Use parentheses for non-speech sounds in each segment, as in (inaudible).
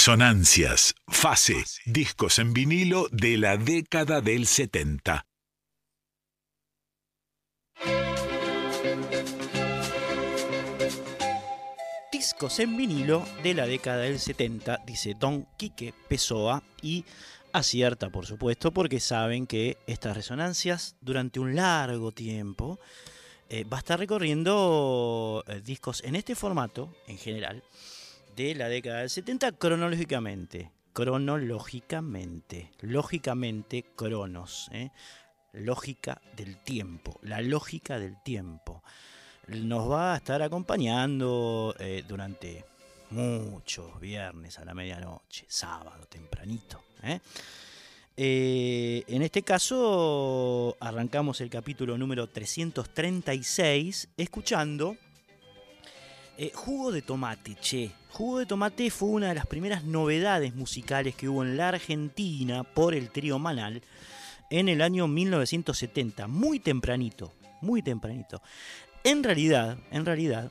Resonancias, fase, discos en vinilo de la década del 70. Discos en vinilo de la década del 70, dice Don Quique Pessoa y acierta, por supuesto, porque saben que estas resonancias durante un largo tiempo eh, va a estar recorriendo eh, discos en este formato, en general, de la década del 70 cronológicamente. Cronológicamente. Lógicamente, cronos. ¿eh? Lógica del tiempo. La lógica del tiempo. Nos va a estar acompañando eh, durante muchos viernes a la medianoche, sábado tempranito. ¿eh? en este caso arrancamos el capítulo número 336 escuchando Jugo de Tomate, che, Jugo de Tomate fue una de las primeras novedades musicales que hubo en la Argentina por el trío Manal en el año 1970, muy tempranito, muy tempranito. En realidad, en realidad,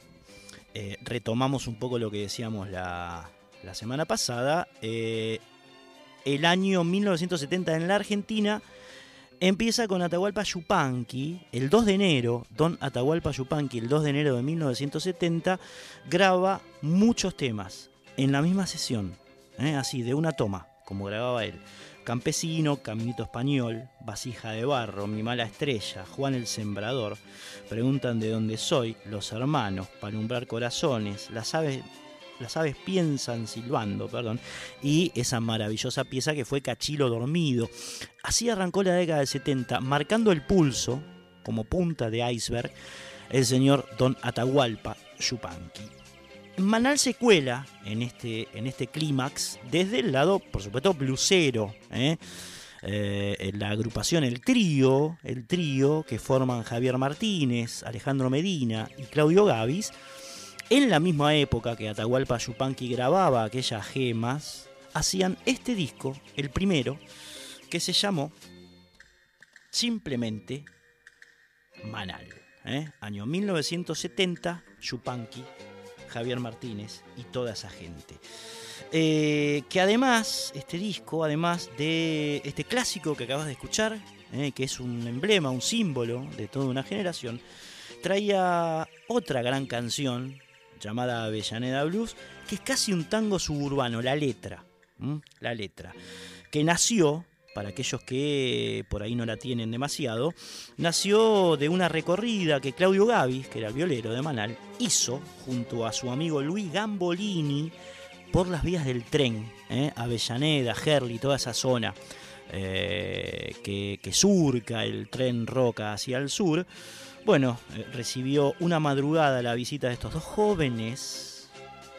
eh, retomamos un poco lo que decíamos la, semana pasada, eh, el año 1970 en la Argentina empieza con Atahualpa Yupanqui, el 2 de enero, Don Atahualpa Yupanqui, el 2 de enero de 1970, graba muchos temas en la misma sesión, ¿eh? así, de una toma, como grababa él. Campesino, Caminito Español, Vasija de Barro, Mi Mala Estrella, Juan el Sembrador, Preguntan de dónde soy, Los Hermanos, Palumbrar Corazones, Las Aves las aves piensan silbando, perdón, y esa maravillosa pieza que fue Cachilo Dormido. Así arrancó la década del 70, marcando el pulso como punta de iceberg el señor Don Atahualpa Yupanqui. Manal se cuela en este, en este clímax desde el lado, por supuesto, blusero. ¿eh? Eh, la agrupación, el trío, el trío que forman Javier Martínez, Alejandro Medina y Claudio Gavis, en la misma época que Atahualpa Yupanqui grababa aquellas gemas, hacían este disco, el primero, que se llamó simplemente Manal. ¿eh? Año 1970, Yupanqui, Javier Martínez y toda esa gente. Eh, que además, este disco, además de este clásico que acabas de escuchar, ¿eh? que es un emblema, un símbolo de toda una generación, traía otra gran canción llamada Avellaneda Blues, que es casi un tango suburbano, la letra, la letra, que nació para aquellos que por ahí no la tienen demasiado, nació de una recorrida que Claudio Gavis, que era el violero de Manal, hizo junto a su amigo Luis Gambolini por las vías del tren, ¿eh? Avellaneda, Gerli, toda esa zona eh, que, surca el tren Roca hacia el sur. Bueno, eh, recibió una madrugada la visita de estos dos jóvenes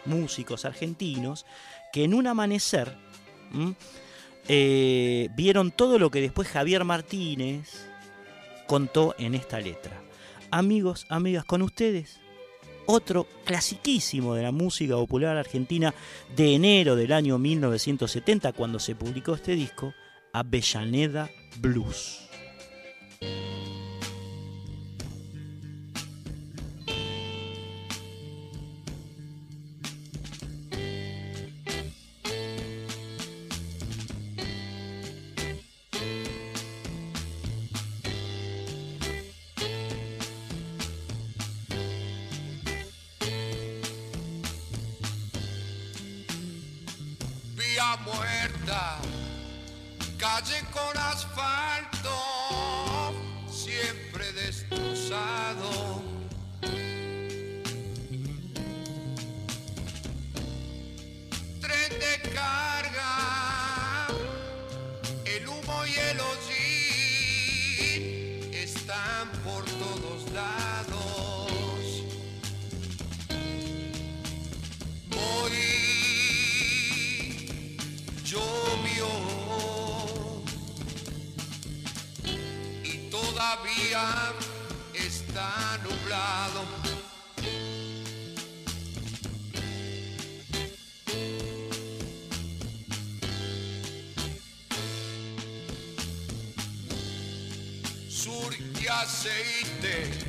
músicos argentinos que en un amanecer eh, vieron todo lo que después Javier Martínez contó en esta letra. Amigos, amigas, con ustedes, otro clasiquísimo de la música popular argentina de enero del año 1970, cuando se publicó este disco, Avellaneda Blues. aceite.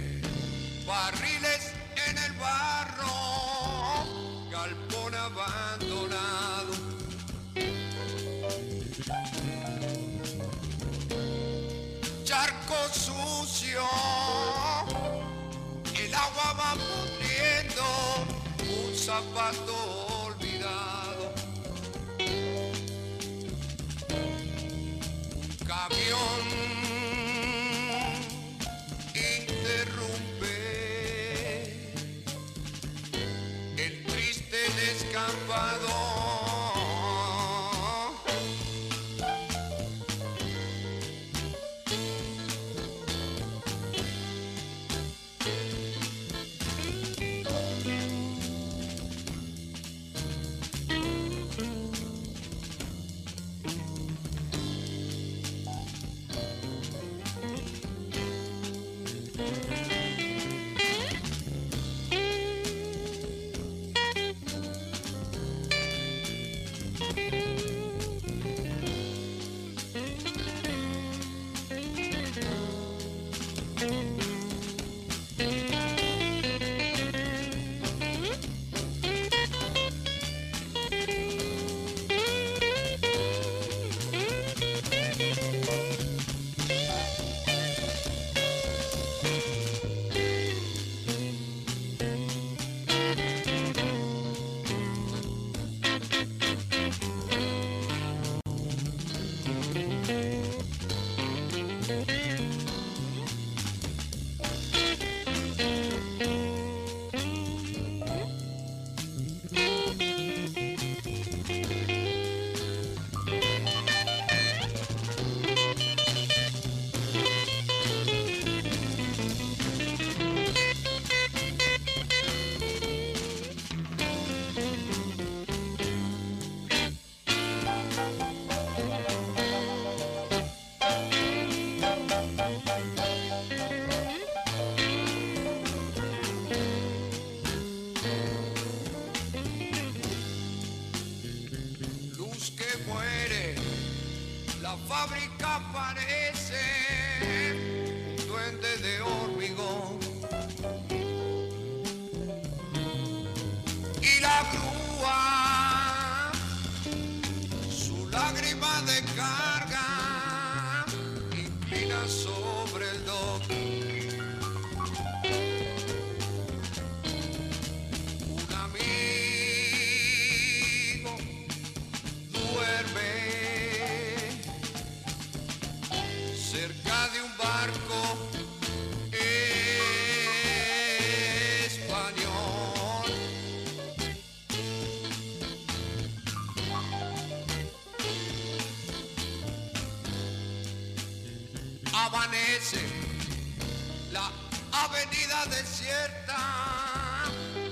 La avenida desierta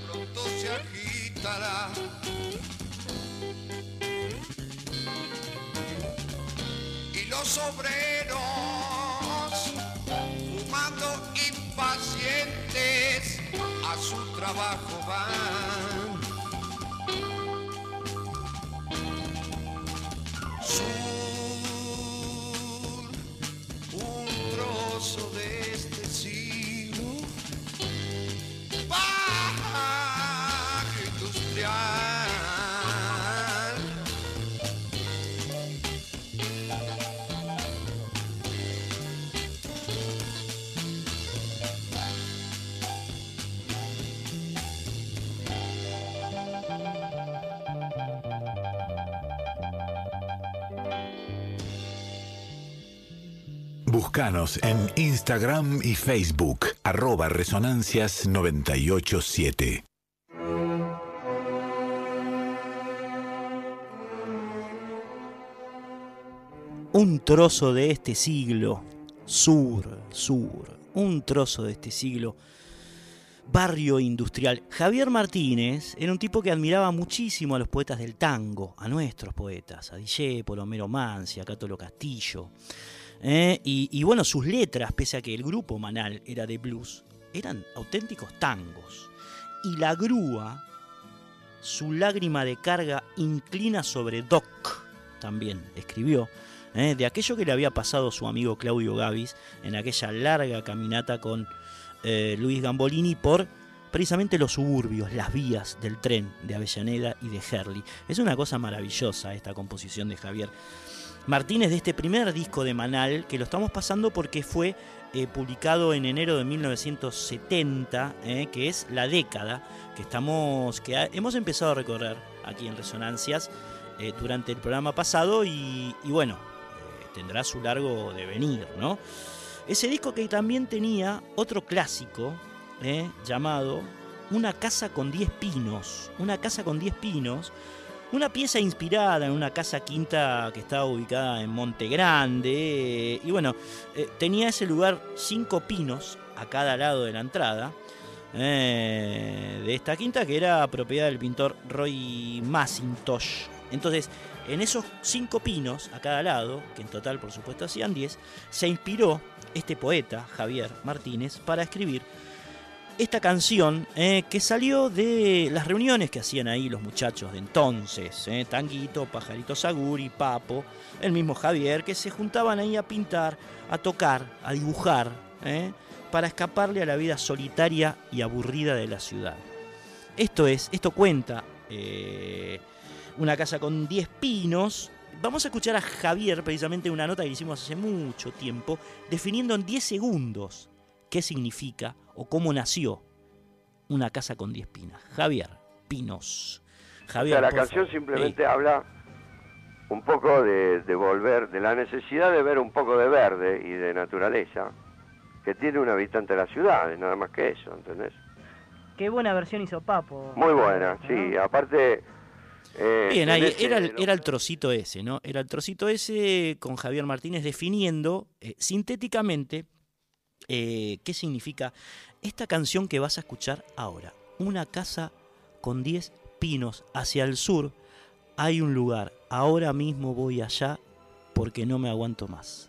pronto se agitará. Y los obreros, fumando impacientes, a su trabajo van. En Instagram y Facebook, arroba Resonancias 987. Un trozo de este siglo, sur, sur, un trozo de este siglo, barrio industrial. Javier Martínez era un tipo que admiraba muchísimo a los poetas del tango, a nuestros poetas, a Discépolo, Homero Mansi, a Cátolo Castillo. ¿Eh? Y, bueno, sus letras, pese a que el grupo Manal era de blues, eran auténticos tangos. Y la grúa, su lágrima de carga inclina sobre Doc, también escribió, ¿eh? de aquello que le había pasado su amigo Claudio Gavis en aquella larga caminata con eh, Luis Gambolini por precisamente los suburbios, las vías del tren de Avellaneda y de Herley. Es una cosa maravillosa esta composición de Javier Martínez de este primer disco de Manal, que lo estamos pasando porque fue eh, publicado en enero de 1970, eh, que es la década que estamos, que hemos empezado a recorrer aquí en Resonancias eh, durante el programa pasado y, y bueno, tendrá su largo devenir, ¿no? Ese disco que también tenía otro clásico llamado Una casa con 10 pinos, una casa con 10 pinos, una pieza inspirada en una casa quinta que estaba ubicada en Monte Grande. eh, y bueno, eh, tenía ese lugar cinco pinos a cada lado de la entrada eh, de esta quinta que era propiedad del pintor Roy Macintosh. Entonces, en esos cinco pinos a cada lado, que en total por supuesto hacían 10, se inspiró este poeta, Javier Martínez, para escribir esta canción eh, que salió de las reuniones que hacían ahí los muchachos de entonces, eh, Tanguito, Pajarito Saguri, Papo, el mismo Javier, que se juntaban ahí a pintar, a tocar, a dibujar, eh, para escaparle a la vida solitaria y aburrida de la ciudad. Esto es, esto cuenta una casa con 10 pinos. Vamos a escuchar a Javier, precisamente una nota que hicimos hace mucho tiempo, definiendo en 10 segundos qué significa o cómo nació una casa con 10 pinas. Javier, pinos. O sea, la canción favor. simplemente habla un poco de, de volver, de la necesidad de ver un poco de verde y de naturaleza que tiene un habitante de la ciudad, nada más que eso, ¿entendés? Qué buena versión hizo Papo. Muy buena, ¿no? sí, aparte... eh, Bien, en ahí ese- era el, era el trocito ese, ¿no? Era el trocito ese con Javier Martínez definiendo eh, sintéticamente eh, qué significa esta canción que vas a escuchar ahora. Una casa con 10 pinos hacia el sur. Hay un lugar. Ahora mismo voy allá porque no me aguanto más.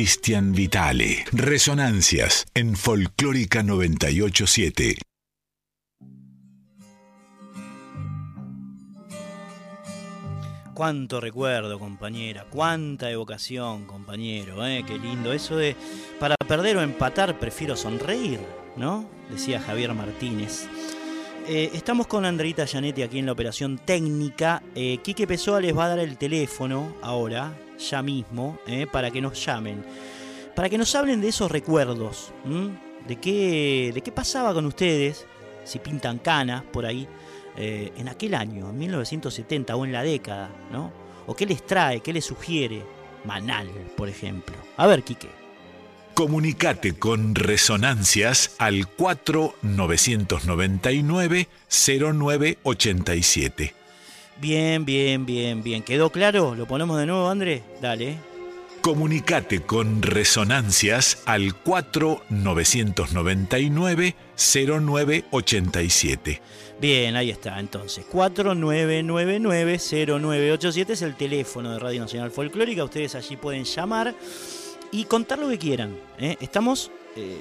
Cristian Vitale. Resonancias en Folclórica 987. Cuánto recuerdo, compañera. Cuánta evocación, compañero. ¿eh? Qué lindo. Eso de, para perder o empatar, prefiero sonreír, ¿no? Decía Javier Martínez. Eh, estamos con Andreita Gianetti aquí en la operación técnica. Eh, Quique Pessoa les va a dar el teléfono ahora, ya mismo, eh, para que nos llamen. Para que nos hablen de esos recuerdos. De qué, de qué pasaba con ustedes, si pintan canas por ahí, eh, en aquel año, en 1970 o en la década, ¿no? O qué les trae, qué les sugiere. Manal, por ejemplo. A ver, Quique. Comunicate con Resonancias al 4999-0987. Bien, bien, bien, bien. ¿Quedó claro? ¿Lo ponemos de nuevo, André? Dale. Comunicate con Resonancias al 4999-0987. Bien, ahí está, entonces. 4999-0987 es el teléfono de Radio Nacional Folclórica. Ustedes allí pueden llamar y contar lo que quieran. ¿eh? Estamos eh,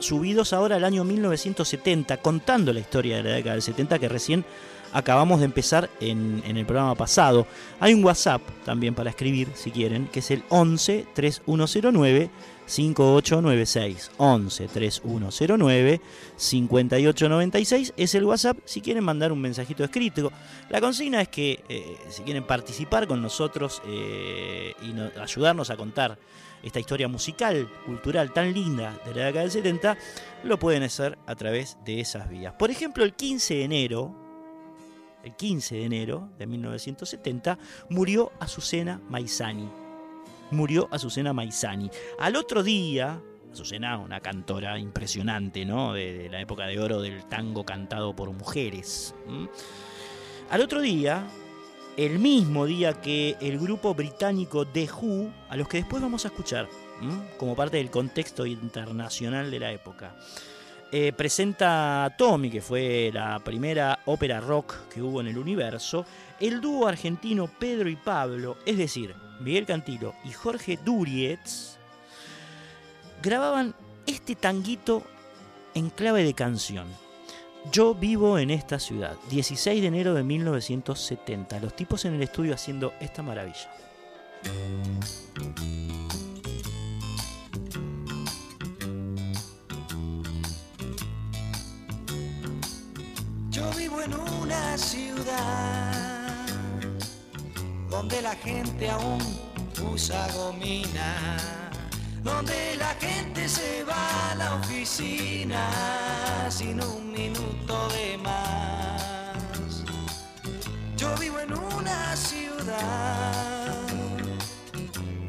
subidos ahora al año 1970, contando la historia de la década del 70 que recién acabamos de empezar en, el programa pasado. Hay un WhatsApp también para escribir, si quieren, que es el 11 3109 5896 11 3109 5896 es el WhatsApp si quieren mandar un mensajito escrito. La consigna es que eh, si quieren participar con nosotros eh, y no- ayudarnos a contar esta historia musical, cultural tan linda de la década del 70, lo pueden hacer a través de esas vías. Por ejemplo, el 15 de enero, el 15 de enero de 1970, murió Azucena Maizani. Murió Azucena Maizani. Al otro día, Azucena, una cantora impresionante, ¿no? De, la época de oro del tango cantado por mujeres. Al otro día, el mismo día que el grupo británico The Who, a los que después vamos a escuchar, como parte del contexto internacional de la época. Eh, presenta Tommy, que fue la primera ópera rock que hubo en el universo, el dúo argentino Pedro y Pablo, es decir, Miguel Cantilo y Jorge Durietz, grababan este tanguito en clave de canción. Yo vivo en esta ciudad, 16 de enero de 1970, los tipos en el estudio haciendo esta maravilla. Yo vivo en una ciudad donde la gente aún usa gomina, donde la gente se va a la oficina sin un minuto de más. Yo vivo en una ciudad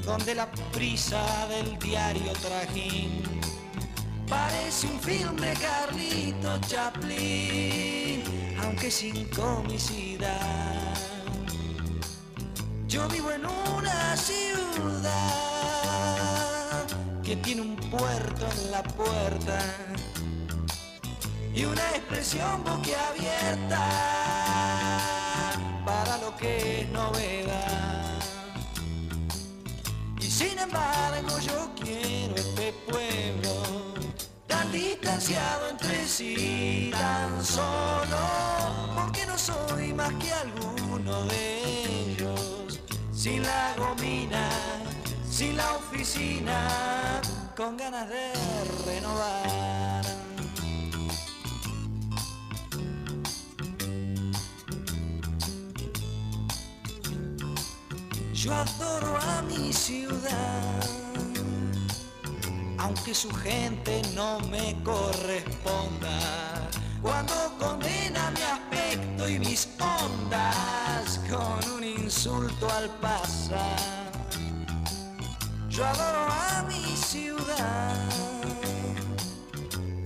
donde la prisa del diario trajín Parece un film de Carlito Chaplin, aunque sin comicidad. Yo vivo en una ciudad que tiene un puerto en la puerta y una expresión boquiabierta para lo que es novedad. Y sin embargo yo quiero este pueblo tan distanciado entre sí, tan solo, porque no soy más que alguno de ellos, sin la gomina, sin la oficina, con ganas de renovar. Yo adoro a mi ciudad aunque su gente no me corresponda. Cuando condena mi aspecto y mis ondas con un insulto al pasar. Yo adoro a mi ciudad.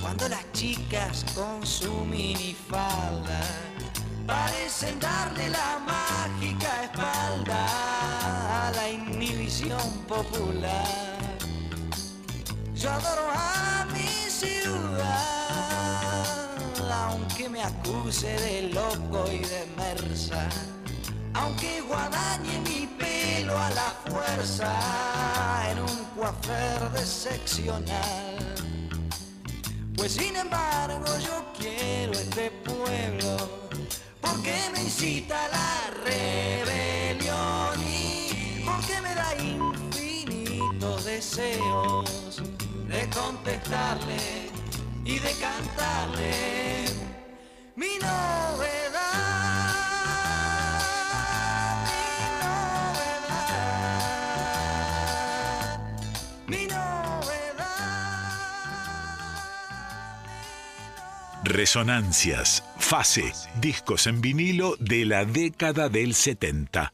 Cuando las chicas con su minifalda parecen darle la mágica espalda a la inhibición popular. Yo adoro a mi ciudad, aunque me acuse de loco y de mersa, aunque guadañe mi pelo a la fuerza en un coafer de seccional. Pues sin embargo yo quiero este pueblo, porque me incita a la rebelión y porque me da infinitos deseos de contestarle y de cantarle mi novedad. Resonancias, fase, discos en vinilo de la década del 70.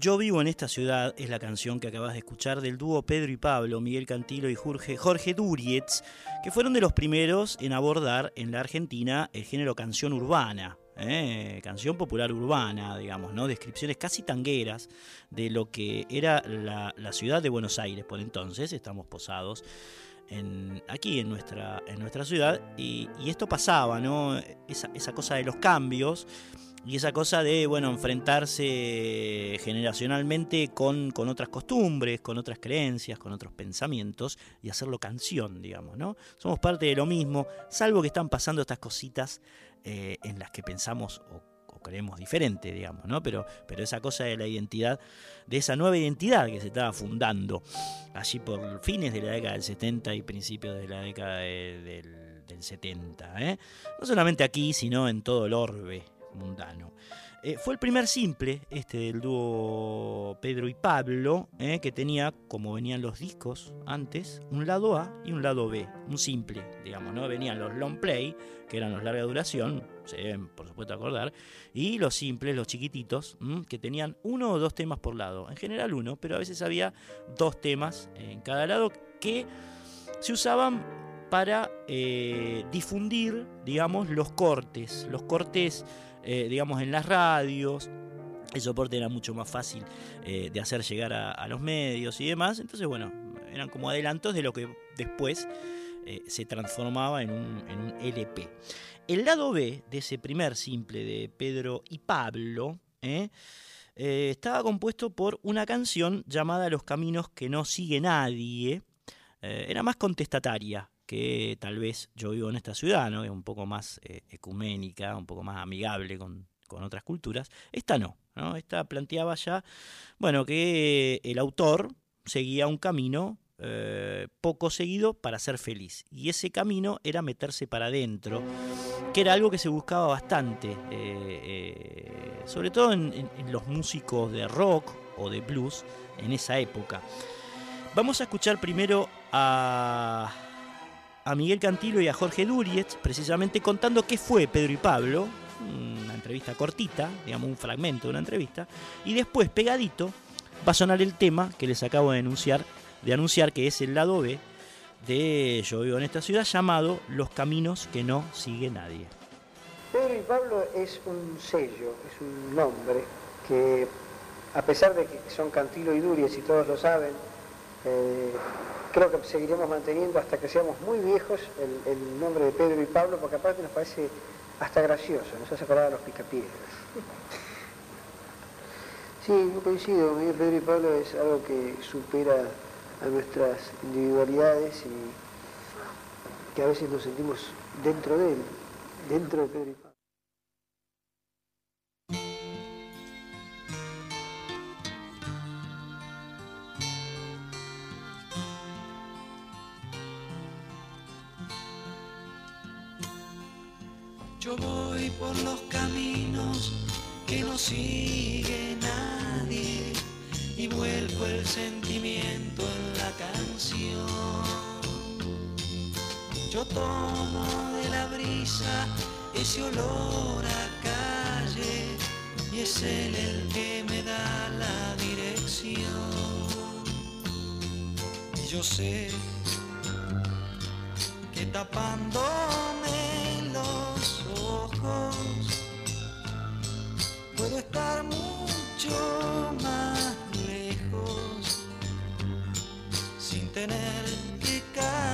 Yo vivo en esta ciudad es la canción que acabas de escuchar del dúo Pedro y Pablo, Miguel Cantilo y Jorge, Jorge que fueron de los primeros en abordar en la Argentina el género canción urbana. ¿eh? Canción popular urbana, digamos, ¿no? Descripciones casi tangueras de lo que era la, la ciudad de Buenos Aires por entonces. Estamos posados en, aquí en nuestra, en nuestra ciudad y, y esto pasaba, ¿no? Esa, esa cosa de los cambios y esa cosa de, bueno, enfrentarse generacionalmente con, con otras costumbres, con otras creencias, con otros pensamientos y hacerlo canción, digamos, ¿no? Somos parte de lo mismo, salvo que están pasando estas cositas eh, en las que pensamos o, o creemos diferente, digamos, ¿no? Pero, pero esa cosa de la identidad, de esa nueva identidad que se estaba fundando allí por fines de la década del 70 y principios de la década de- del, del 70, ¿eh? No solamente aquí, sino en todo el orbe mundano. Eh, fue el primer simple, este del dúo Pedro y Pablo, eh, que tenía, como venían los discos antes, un lado A y un lado B, un simple, digamos, ¿no? Venían los long play, que eran los larga duración, se deben por supuesto acordar, y los simples, los chiquititos, ¿m? que tenían uno o dos temas por lado, en general uno, pero a veces había dos temas en cada lado que se usaban para eh, difundir, digamos, los cortes, los cortes eh, digamos, en las radios. El soporte era mucho más fácil eh, de hacer llegar a, los medios y demás. Entonces, bueno, eran como adelantos de lo que después eh, se transformaba en un, en un LP. El lado B de ese primer simple de Pedro y Pablo estaba compuesto por una canción llamada Los Caminos que no sigue nadie. Era más contestataria que tal vez yo vivo en esta ciudad, ¿no? es un poco más eh, ecuménica, un poco más amigable con, con otras culturas. Esta no, ¿no? Esta planteaba ya, bueno, que el autor seguía un camino eh, poco seguido para ser feliz. Y ese camino era meterse para adentro, que era algo que se buscaba bastante, eh, sobre todo en los músicos de rock o de blues en esa época. Vamos a escuchar primero a, a Miguel Cantilo y a Jorge Durietz, precisamente contando qué fue Pedro y Pablo, una entrevista cortita, digamos un fragmento de una entrevista, y después pegadito va a sonar el tema que les acabo de anunciar, de anunciar que es el lado B de Yo vivo en esta ciudad, llamado Los caminos que no sigue nadie. Pedro y Pablo es un sello, es un nombre que, a pesar de que son Cantilo y Duriez y todos lo saben, eh, creo que seguiremos manteniendo hasta que seamos muy viejos el, nombre de Pedro y Pablo, porque aparte nos parece hasta gracioso, nos hace acordar a los picapiedras. Sí, yo coincido, Pedro y Pablo es algo que supera a nuestras individualidades y que a veces nos sentimos dentro de él, dentro de Pedro y Pablo. Yo voy por los caminos que no sigue nadie y vuelco el sentimiento en la canción. Yo tomo de la brisa ese olor a calle y es él el que me da la dirección. Y yo sé que tapándome puedo estar mucho más lejos sin tener que caminar.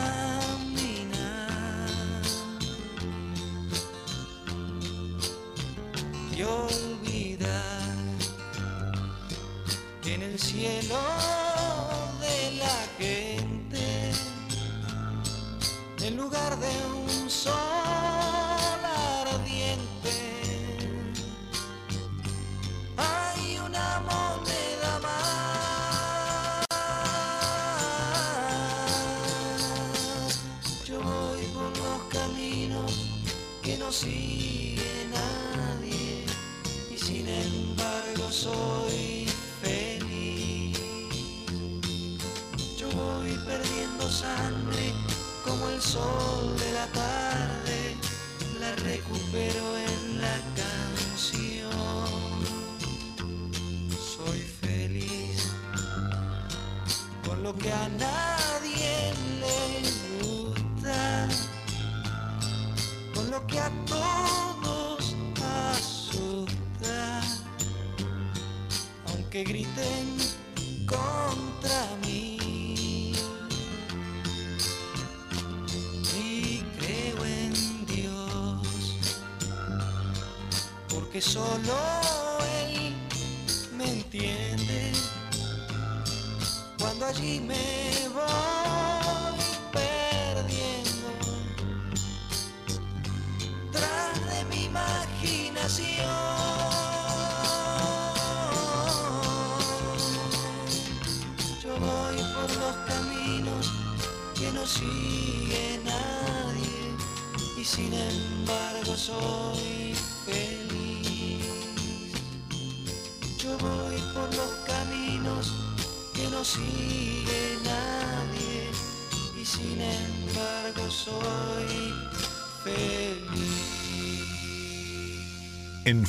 Y olvidar en el cielo de la gente en lugar de un sol que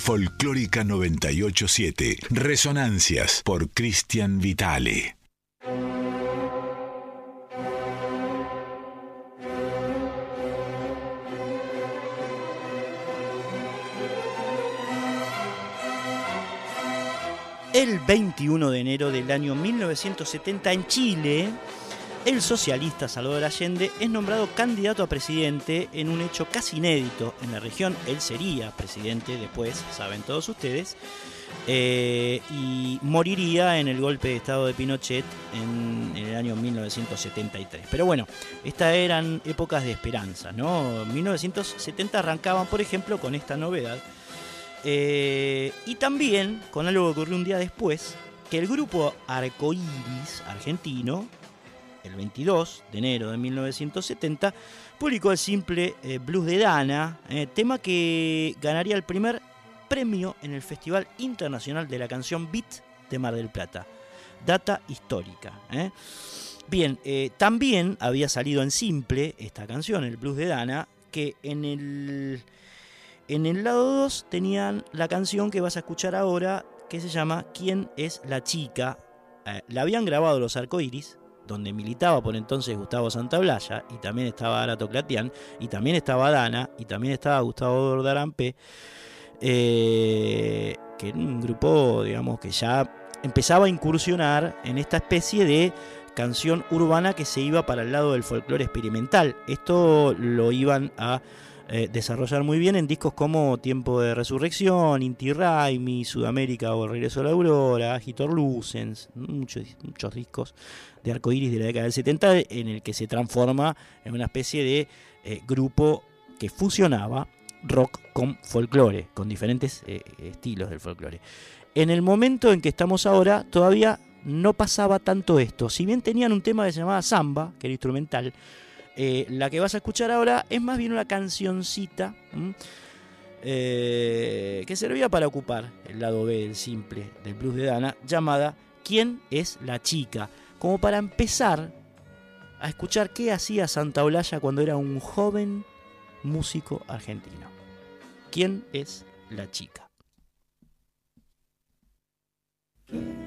Folclórica 987, Resonancias por Cristian Vitale. El 21 de enero del año 1970 en Chile, el socialista Salvador Allende es nombrado candidato a presidente en un hecho casi inédito en la región. Él sería presidente después, saben todos ustedes, eh, y moriría en el golpe de Estado de Pinochet en, el año 1973. Pero bueno, estas eran épocas de esperanza, ¿no? 1970 arrancaban, por ejemplo, con esta novedad. Eh, y también con algo que ocurrió un día después, que el grupo Arcoiris argentino, el 22 de enero de 1970, publicó el simple eh, Blues de Dana, eh, tema que ganaría el primer premio en el Festival Internacional de la Canción Beat de Mar del Plata. Data histórica. ¿eh? Bien, también había salido en simple esta canción, el Blues de Dana, que en el, en el lado 2 tenían la canción que vas a escuchar ahora, que se llama ¿Quién es la chica? La habían grabado los Arcoiris, donde militaba por entonces Gustavo Santaolalla, y también estaba Arato Clatián, y también estaba Dana, y también estaba Gustavo Dordarampe, eh, que era un grupo, digamos, que ya empezaba a incursionar en esta especie de canción urbana que se iba para el lado del folclore experimental. Esto lo iban a eh, desarrollar muy bien en discos como Tiempo de Resurrección, Inti Raimi, Sudamérica o El Regreso a la Aurora, Agitor Lucens, muchos, muchos discos de arcoíris de la década del 70 en el que se transforma en una especie de eh, grupo que fusionaba rock con folclore, con diferentes eh, estilos del folclore. En el momento en que estamos ahora, todavía no pasaba tanto esto. Si bien tenían un tema que se llamaba Samba, que era instrumental, eh, la que vas a escuchar ahora es más bien una cancioncita eh, que servía para ocupar el lado B del simple del blues de Dana, llamada ¿Quién es la chica? Como para empezar a escuchar qué hacía Santa Olalla cuando era un joven músico argentino. ¿Quién es la chica? La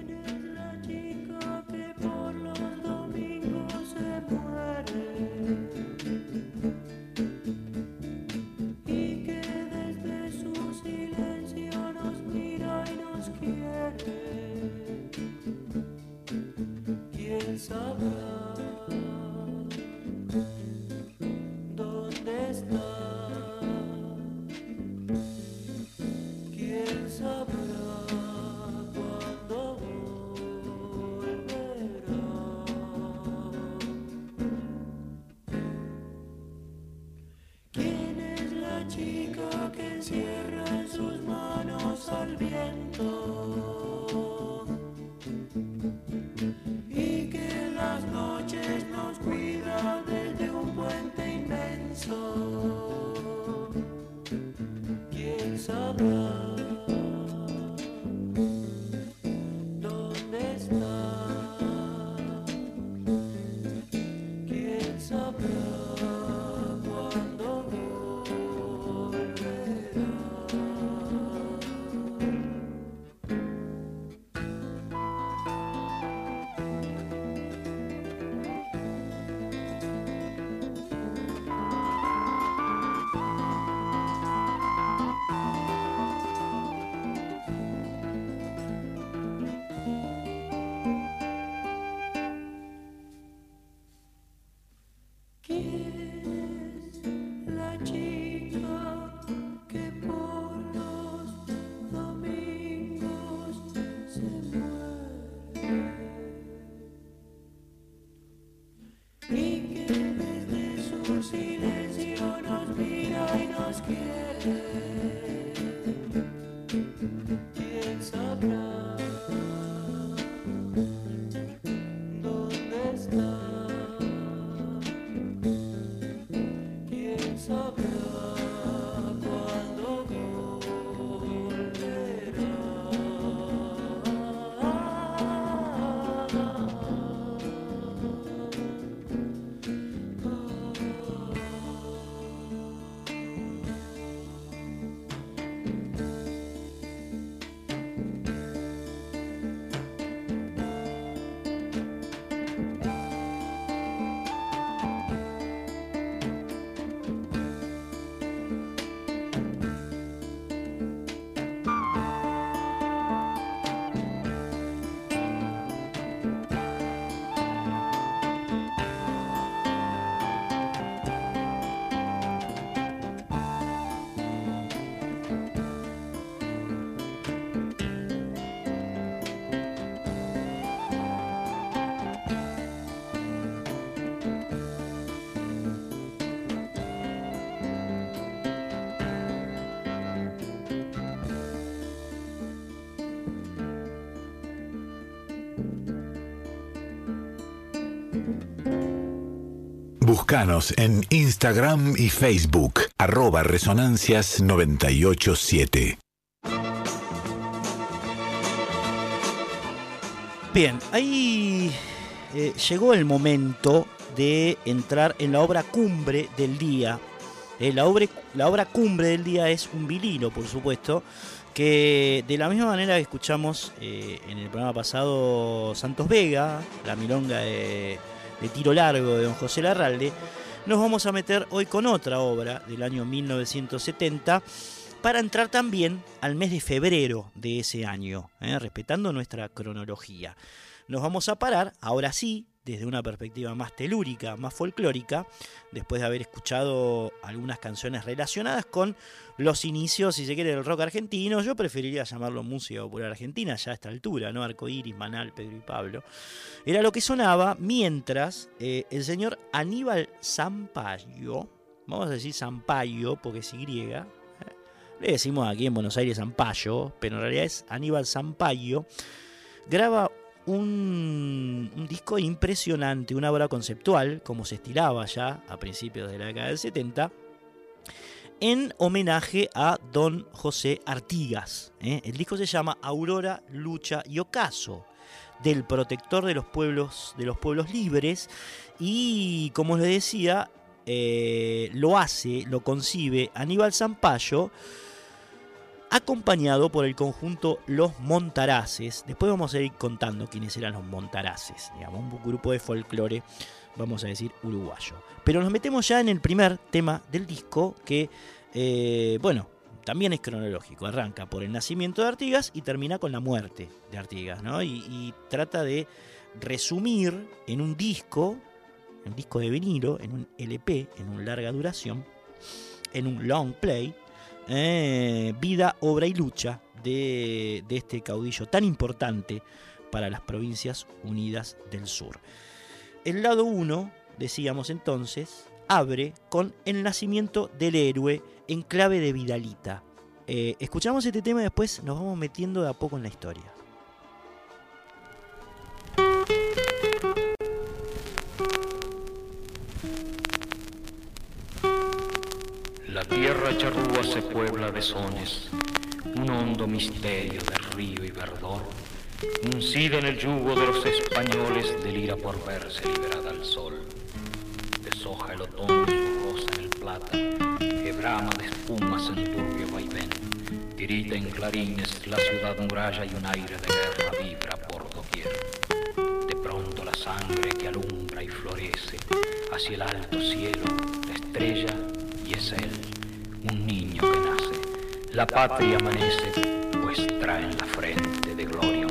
chica que encierra en sus manos al viento? Buscanos en Instagram y Facebook, arroba Resonancias 987. Bien, ahí eh, llegó el momento de entrar en la obra cumbre del día. Eh, la, obra, la obra cumbre del día es un vinilo, por supuesto, que de la misma manera que escuchamos eh, en el programa pasado Santos Vega, la milonga de, de tiro largo de don José Larralde, nos vamos a meter hoy con otra obra del año 1970 para entrar también al mes de febrero de ese año, ¿eh? respetando nuestra cronología. Nos vamos a parar, ahora sí, desde una perspectiva más telúrica, más folclórica, después de haber escuchado algunas canciones relacionadas con los inicios, si se quiere, del rock argentino. Yo preferiría llamarlo música popular argentina ya a esta altura, ¿no? Arcoíris, Manal, Pedro y Pablo. Era lo que sonaba mientras eh, el señor Aníbal Zampayo, vamos a decir Zampayo porque es Y, ¿eh? le decimos aquí en Buenos Aires Zampayo, pero en realidad es Aníbal Zampayo, graba un, disco impresionante, una obra conceptual, como se estilaba ya a principios de la década del 70, en homenaje a don José Artigas. ¿eh? El disco se llama Aurora, Lucha y Ocaso, del protector de los pueblos, de los pueblos libres, y como les decía, eh, lo hace, lo concibe Aníbal Zampayo, acompañado por el conjunto Los Montaraces. Después vamos a ir contando quiénes eran los Montaraces, digamos, un grupo de folclore, vamos a decir, uruguayo. Pero nos metemos ya en el primer tema del disco, que, eh, bueno, también es cronológico. Arranca por el nacimiento de Artigas y termina con la muerte de Artigas, ¿no? Y, trata de resumir en un disco, un disco de vinilo, en un LP, en un larga duración, en un long play, eh, vida, obra y lucha de, este caudillo tan importante para las provincias unidas del sur. El lado 1, decíamos entonces, abre con el nacimiento del héroe en clave de Vidalita. Eh, escuchamos este tema y después nos vamos metiendo de a poco en la historia. Tierra charrúa se puebla de sones, un hondo misterio de río y verdor, uncida en el yugo de los españoles, delira por verse liberada al sol. Deshoja el otoño su rosa en el plata, que brama de espumas en turbio vaivén, grita en clarines la ciudad muralla y un aire de guerra vibra por doquier. De pronto la sangre que alumbra y florece hacia el alto cielo, la estrella y es él, un niño que nace. La patria amanece, pues trae en la frente de gloria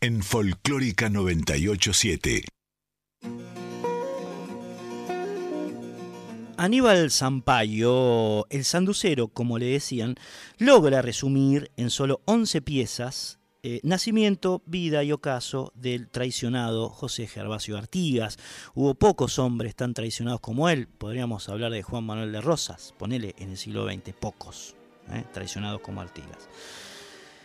En Folclórica 987. Aníbal Zampayo, el sanducero, como le decían, logra resumir en solo 11 piezas eh, nacimiento, vida y ocaso del traicionado José Gervasio Artigas. Hubo pocos hombres tan traicionados como él. Podríamos hablar de Juan Manuel de Rosas, ponele en el siglo XX, pocos eh, traicionados como Artigas.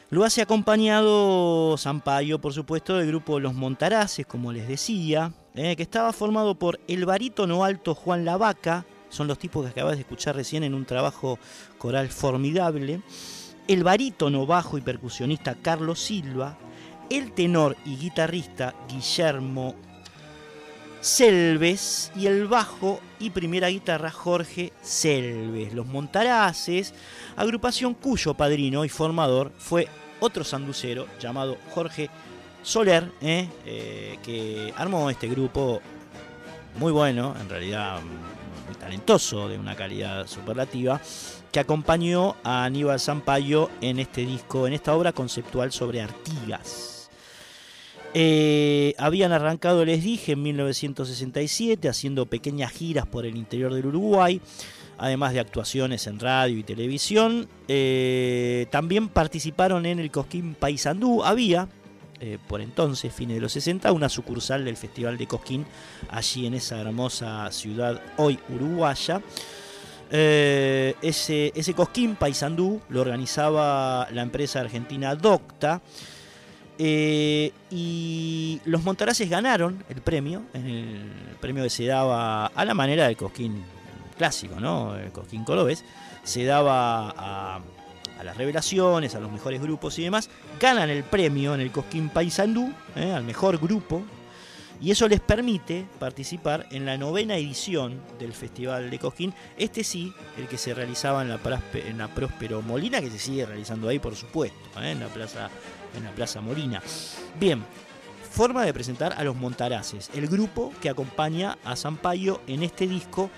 Lo hace acompañado Zampayo, por supuesto, del grupo Los Montaraces, como les decía, eh, que estaba formado por el barítono alto Juan Lavaca, son los tipos que acabas de escuchar recién en un trabajo coral formidable, el barítono bajo y percusionista Carlos Silva, el tenor y guitarrista Guillermo Selves y el bajo y primera guitarra Jorge Selves. Los Montaraces, agrupación cuyo padrino y formador fue otro sanducero llamado Jorge Soler, ¿eh? Eh, que armó este grupo muy bueno, en realidad muy talentoso, de una calidad superlativa, que acompañó a Aníbal Zampayo en este disco, en esta obra conceptual sobre Artigas. Eh, habían arrancado, les dije, en 1967, haciendo pequeñas giras por el interior del Uruguay, además de actuaciones en radio y televisión. Eh, también participaron en el Cosquín Paysandú. Había, eh, por entonces, fines de los 60, una sucursal del Festival de Cosquín, allí en esa hermosa ciudad hoy uruguaya. Ese, ese Cosquín Paysandú lo organizaba la empresa argentina Docta. Eh, y los Montaraces ganaron el premio, en el premio que se daba a la manera del Cosquín clásico, ¿no? El Cosquín Cordobés, se daba a, las revelaciones, a los mejores grupos y demás, ganan el premio en el Cosquín Paysandú, ¿eh? al mejor grupo, y eso les permite participar en la novena edición del Festival de Cosquín, este sí, el que se realizaba en la, en la Próspero Molina, que se sigue realizando ahí, por supuesto, ¿eh? en, la plaza, en la Plaza Molina. Bien, forma de presentar a los Montaraces, el grupo que acompaña a Sampaio en este disco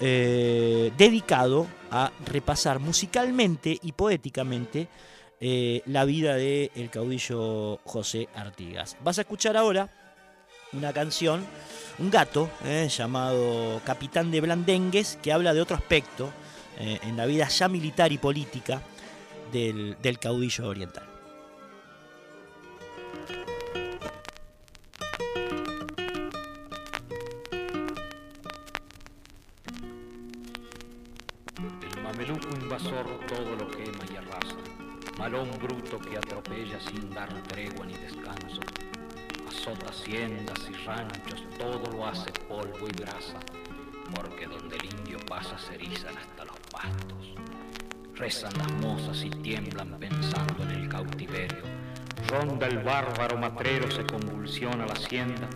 eh, dedicado a repasar musicalmente y poéticamente eh, la vida del caudillo José Artigas. Vas a escuchar ahora una canción, un gato eh, llamado Capitán de Blandengues, que habla de otro aspecto en la vida ya militar y política del caudillo oriental. Todo lo quema y arrasa, malón bruto que atropella sin dar tregua ni descanso, azota haciendas y ranchos, todo lo hace polvo y grasa, porque donde el indio pasa se erizan hasta los pastos. Rezan las mozas y tiemblan pensando en el cautiverio. Ronda el bárbaro matrero, se convulsiona la hacienda.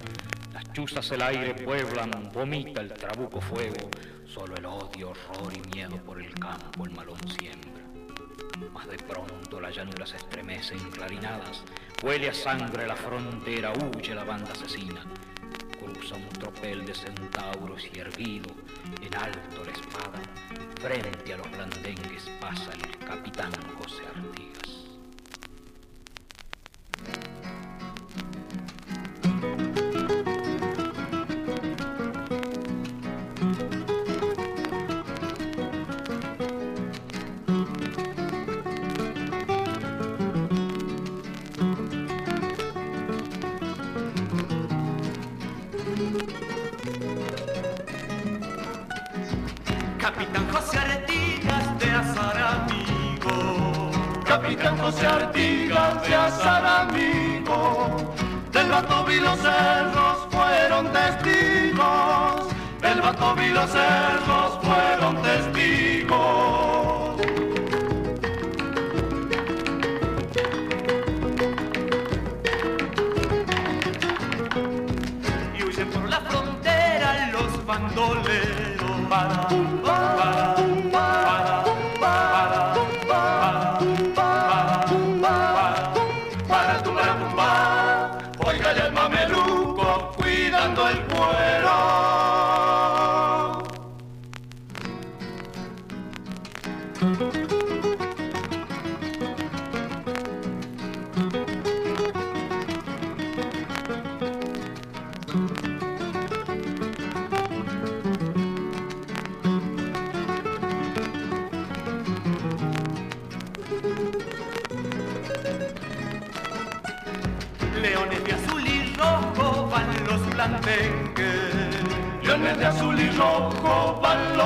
Las chuzas el aire pueblan, vomita el trabuco fuego. Solo el odio, horror y miedo por el campo el malón siembra. Mas de pronto la llanura se estremece en clarinadas. Huele a sangre la frontera, huye la banda asesina. Cruza un tropel de centauros y erguido, en alto la espada. Frente a los blandengues pasa el capitán José Artigas. Artigas ya Saramigo, del Bato y los cerros fueron testigos, del Bato y los cerros fueron testigos.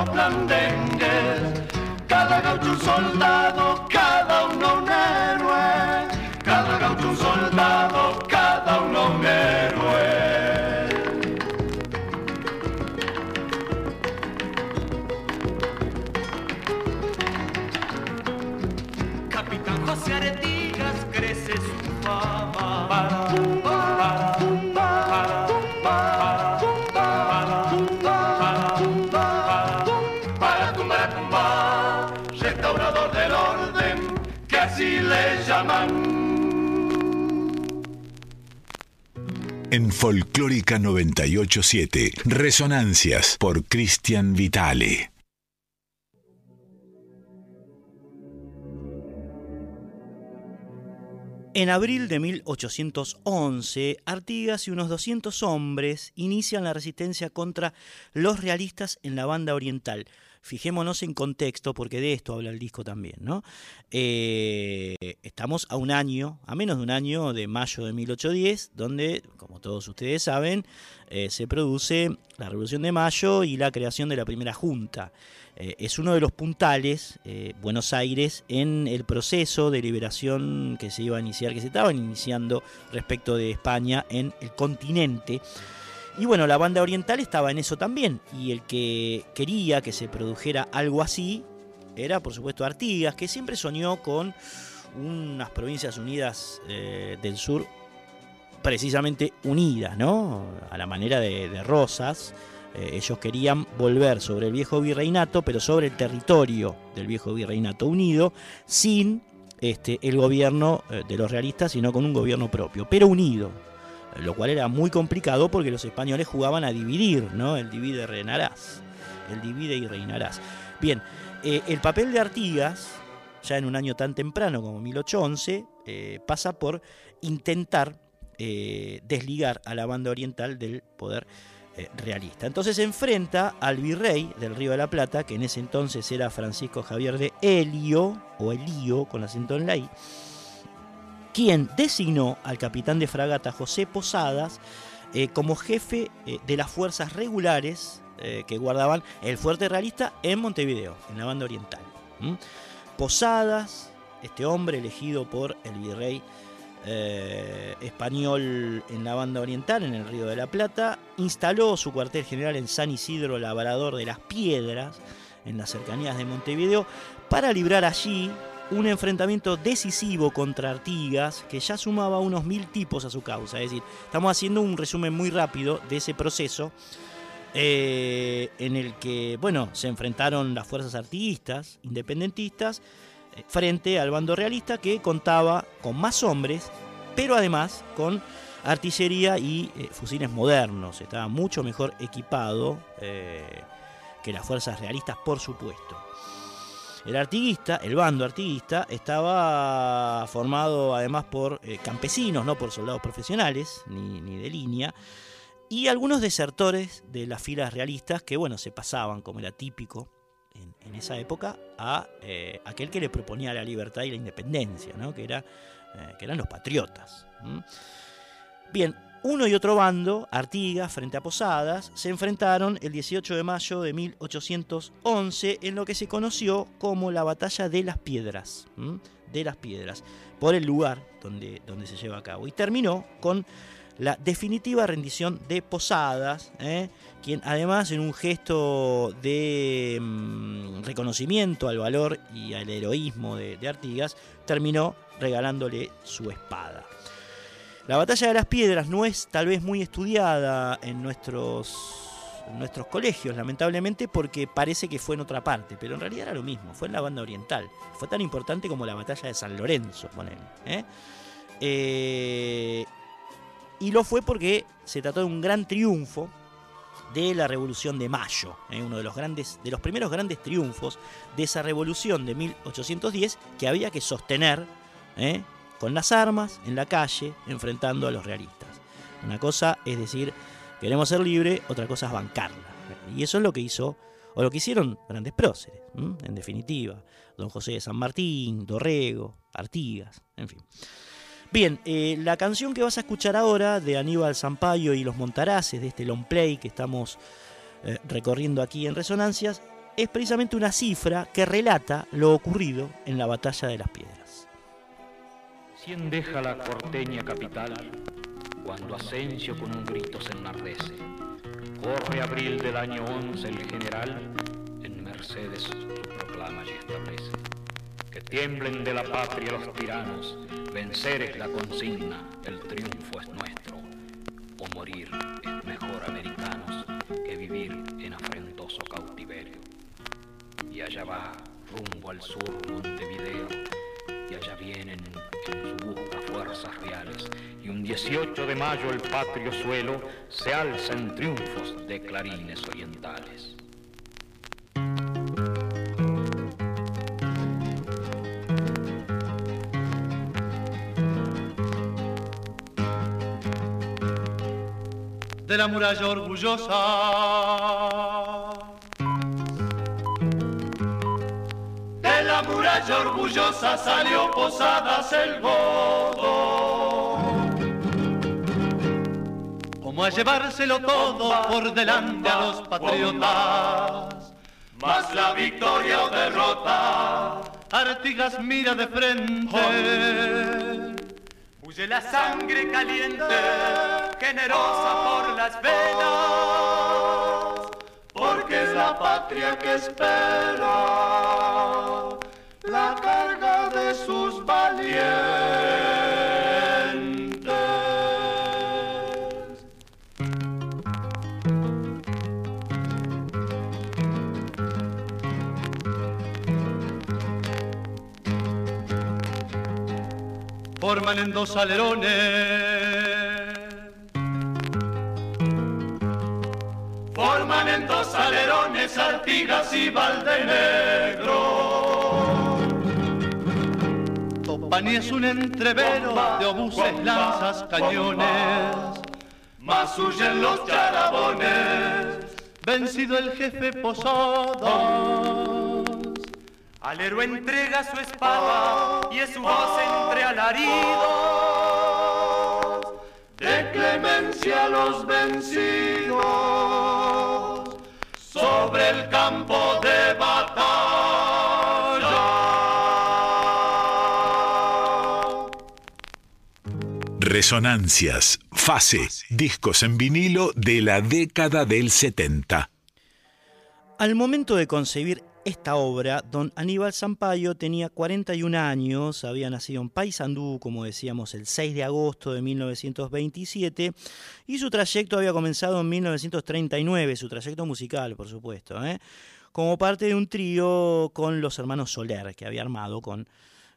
Los blandengues. Cada gaucho soldado, En Folclórica 987, Resonancias por Cristian Vitale. En abril de 1811, Artigas y unos 200 hombres inician la resistencia contra los realistas en la banda oriental. Fijémonos en contexto, porque de esto habla el disco también, ¿no? Eh, estamos a un año, a menos de un año de mayo de 1810, donde, como todos ustedes saben, eh, se produce la Revolución de Mayo y la creación de la primera junta. Eh, es uno de los puntales, Buenos Aires, en el proceso de liberación que se iba a iniciar, que se estaban iniciando respecto de España en el continente. Y bueno, la banda oriental estaba en eso también, y el que quería que se produjera algo así era, por supuesto, Artigas, que siempre soñó con unas provincias unidas eh, del sur, precisamente unidas, ¿no? A la manera de, Rosas. Eh, ellos querían volver sobre el viejo virreinato, pero sobre el territorio del viejo virreinato unido, sin este, el gobierno eh, de los realistas, sino con un gobierno propio, pero unido. Lo cual era muy complicado porque los españoles jugaban a dividir, ¿no? El divide reinarás. El divide y reinarás. Bien, eh, el papel de Artigas, ya en un año tan temprano como 1811, eh, pasa por intentar eh, desligar a la banda oriental del poder eh, realista. Entonces se enfrenta al virrey del Río de la Plata, que en ese entonces era Francisco Javier de Helio, o Elío, con acento en la I, quien designó al capitán de fragata José Posadas eh, como jefe eh, de las fuerzas regulares eh, que guardaban el fuerte realista en Montevideo, en la banda oriental. Posadas, este hombre elegido por el virrey español en la banda oriental, en el Río de la Plata, instaló su cuartel general en San Isidro Labrador de las Piedras, en las cercanías de Montevideo, para librar allí un enfrentamiento decisivo contra Artigas, que ya sumaba unos mil tipos a su causa. Es decir, estamos haciendo un resumen muy rápido de ese proceso eh, en el que, bueno, se enfrentaron las fuerzas artiguistas, independentistas, eh, frente al bando realista que contaba con más hombres, pero además con artillería y eh, fusiles modernos. Estaba mucho mejor equipado que las fuerzas realistas, por supuesto. El artiguista, el bando artiguista, estaba formado además por eh, campesinos, no por soldados profesionales, ni, de línea, y algunos desertores de las filas realistas que, bueno, se pasaban, como era típico en, esa época, a eh, aquel que le proponía la libertad y la independencia, ¿no? que, era, eh, que eran los patriotas. Bien, uno y otro bando, Artigas frente a Posadas, se enfrentaron el 18 de mayo de 1811 en lo que se conoció como la Batalla de las Piedras. de las Piedras, por el lugar donde, donde se lleva a cabo. Y terminó con la definitiva rendición de Posadas, ¿eh? quien además en un gesto de mm, reconocimiento al valor y al heroísmo de Artigas, terminó regalándole su espada. La batalla de las piedras no es tal vez muy estudiada en nuestros, nuestros colegios, lamentablemente, porque parece que fue en otra parte, pero en realidad era lo mismo, fue en la banda oriental. Fue tan importante como la batalla de San Lorenzo, ponele. ¿eh? Eh, y lo fue porque se trató de un gran triunfo de la Revolución de Mayo, ¿eh? uno de los, grandes, de los primeros grandes triunfos de esa revolución de 1810 que había que sostener ¿eh? Con las armas en la calle enfrentando a los realistas. Una cosa es decir, queremos ser libres, otra cosa es bancarla. Y eso es lo que hizo, o lo que hicieron grandes próceres, en definitiva. Don José de San Martín, Dorrego, Artigas, en fin. Bien, eh, la canción que vas a escuchar ahora de Aníbal Zampayo y los Montaraces, de este long play que estamos eh, recorriendo aquí en Resonancias, es precisamente una cifra que relata lo ocurrido en la batalla de las piedras. Cien deja la porteña capital cuando Asensio con un grito se enardece. Corre abril del año 11 el general, en Mercedes su proclama y establece. Que tiemblen de la patria los tiranos, vencer es la consigna, el triunfo es nuestro. O morir es mejor americanos que vivir en afrentoso cautiverio. Y allá va, rumbo al sur Montevideo, y un 18 de mayo el patrio suelo se alza en triunfos de clarines orientales. de la muralla orgullosa. La muralla orgullosa salió Posadas el godo. Como a llevárselo todo por delante a los patriotas. Más la victoria o derrota, Artigas mira de frente. Huye la sangre caliente, generosa por las venas, porque es la patria que espera Forman en dos alerones forman en dos alerones Artigas y Valdenegro. Topan y es un entrevero de obuses, lanzas, cañones, más huyen los charabones, vencido el jefe Posadas. Al héroe entrega su espada y es su voz entre alaridos de clemencia a los vencidos sobre el campo de batalla. Resonancias, fase, discos en vinilo de la década del 70. Al momento de concebir esta obra, don Aníbal Zampayo tenía 41 años, había nacido en Paysandú, como decíamos, el 6 de agosto de 1927, y su trayecto había comenzado en 1939, su trayecto musical, por supuesto, ¿eh? como parte de un trío con los hermanos Soler, que había armado con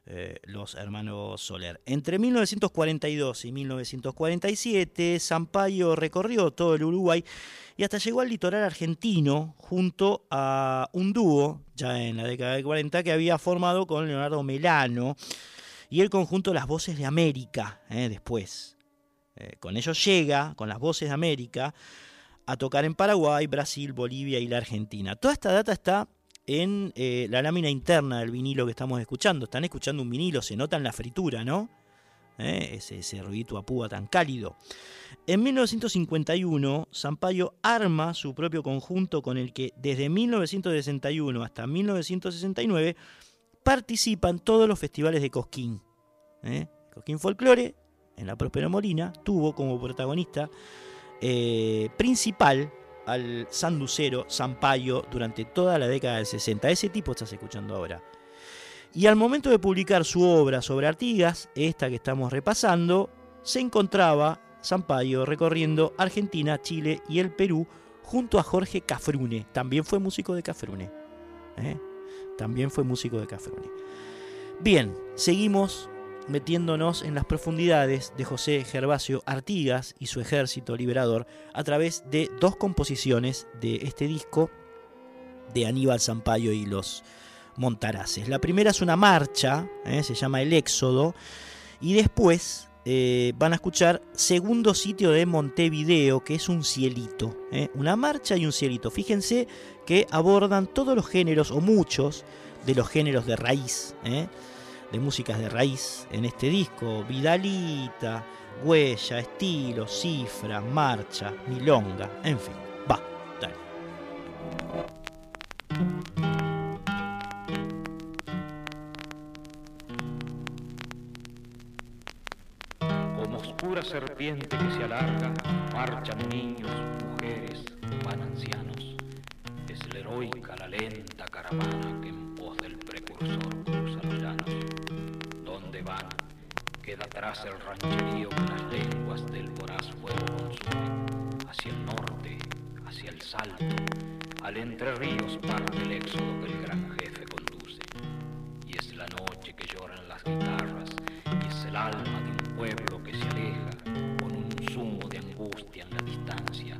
eh, los hermanos Soler. Entre 1942 y 1947, Zampayo recorrió todo el Uruguay y hasta llegó al litoral argentino junto a un dúo, ya en la década del 40, que había formado con Leonardo Melano y el conjunto Las Voces de América, eh, después. Eh, con ellos llega, con las Voces de América, a tocar en Paraguay, Brasil, Bolivia y la Argentina. Toda esta data está en eh, la lámina interna del vinilo que estamos escuchando. Están escuchando un vinilo, se nota en la fritura, ¿no? Eh, ese, ese ruidito a tan cálido. En 1951, Sampaio arma su propio conjunto con el que desde 1961 hasta 1969 participa en todos los festivales de Cosquín. ¿eh? Cosquín Folklore, en la Próspera Molina, tuvo como protagonista eh, principal al sanducero Sampaio durante toda la década del 60. Ese tipo estás escuchando ahora. Y al momento de publicar su obra sobre Artigas, esta que estamos repasando, se encontraba Sampaio recorriendo Argentina, Chile y el Perú junto a Jorge Cafrune. También fue músico de Cafrune. ¿eh? También fue músico de Cafrune. Bien, seguimos metiéndonos en las profundidades de José Gervasio Artigas y su ejército liberador a través de dos composiciones de este disco de Aníbal Sampaio y los Montaraces. La primera es una marcha, ¿eh? se llama El Éxodo, y después eh, van a escuchar Segundo Sitio de Montevideo, que es un cielito, ¿eh? una marcha y un cielito. Fíjense que abordan todos los géneros, o muchos de los géneros de raíz, de músicas de raíz en este disco. Vidalita, huella, estilo, cifra, marcha, milonga, en fin. Va, dale. Como oscura serpiente que se alarga, marchan niños, mujeres, van ancianos. Es la heroica, la lenta caravana que en pos del precursor queda atrás el rancherío que las lenguas del voraz fuego consumen. Hacia el norte, hacia el salto, al entre ríos parte el éxodo que el gran jefe conduce. Y es la noche que lloran las guitarras, y es el alma de un pueblo que se aleja con un zumo de angustia en la distancia,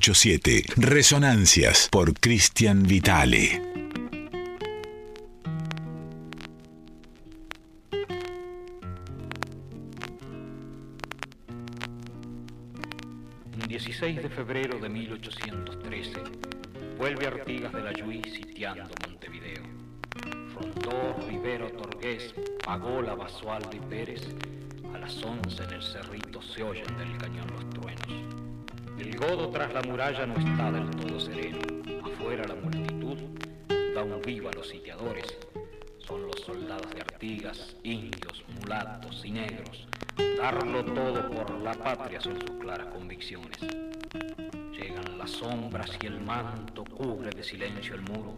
987. Resonancias por Cristian Vitale. mulatos y negros, darlo todo por la patria son sus claras convicciones. Llegan las sombras y el manto cubre de silencio el muro.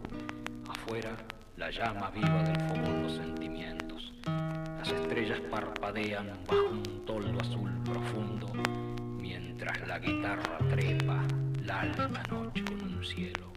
Afuera, la llama viva del fogón los sentimientos. Las estrellas parpadean bajo un toldo azul profundo, mientras la guitarra trepa la alta noche con un cielo.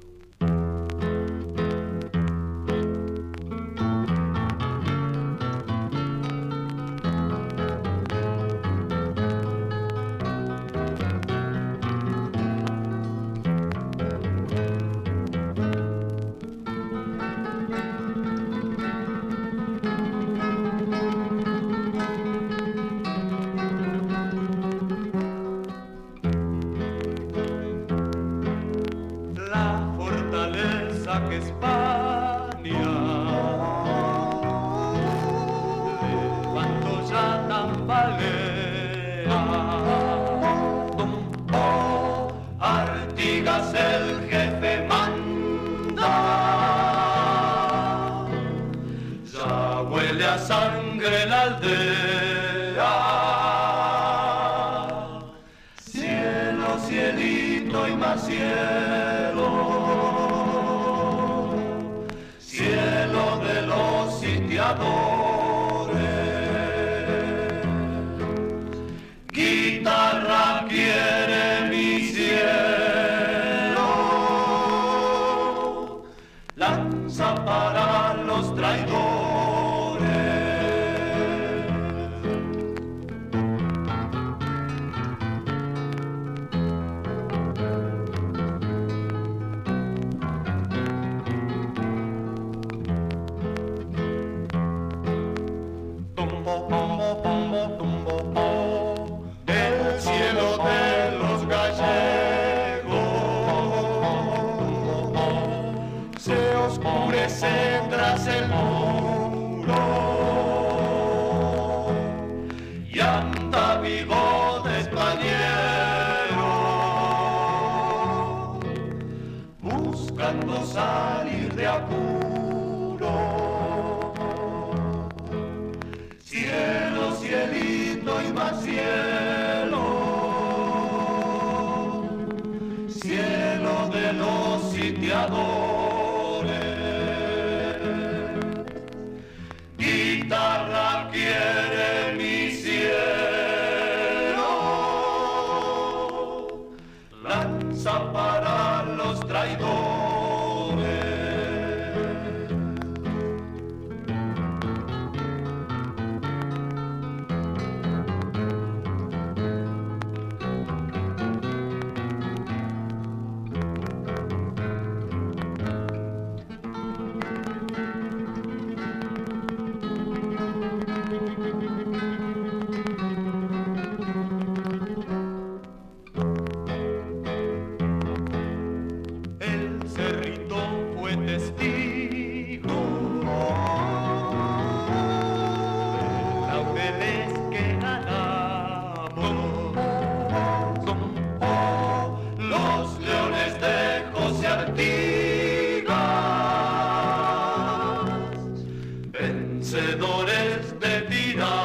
vencedores de tiranos.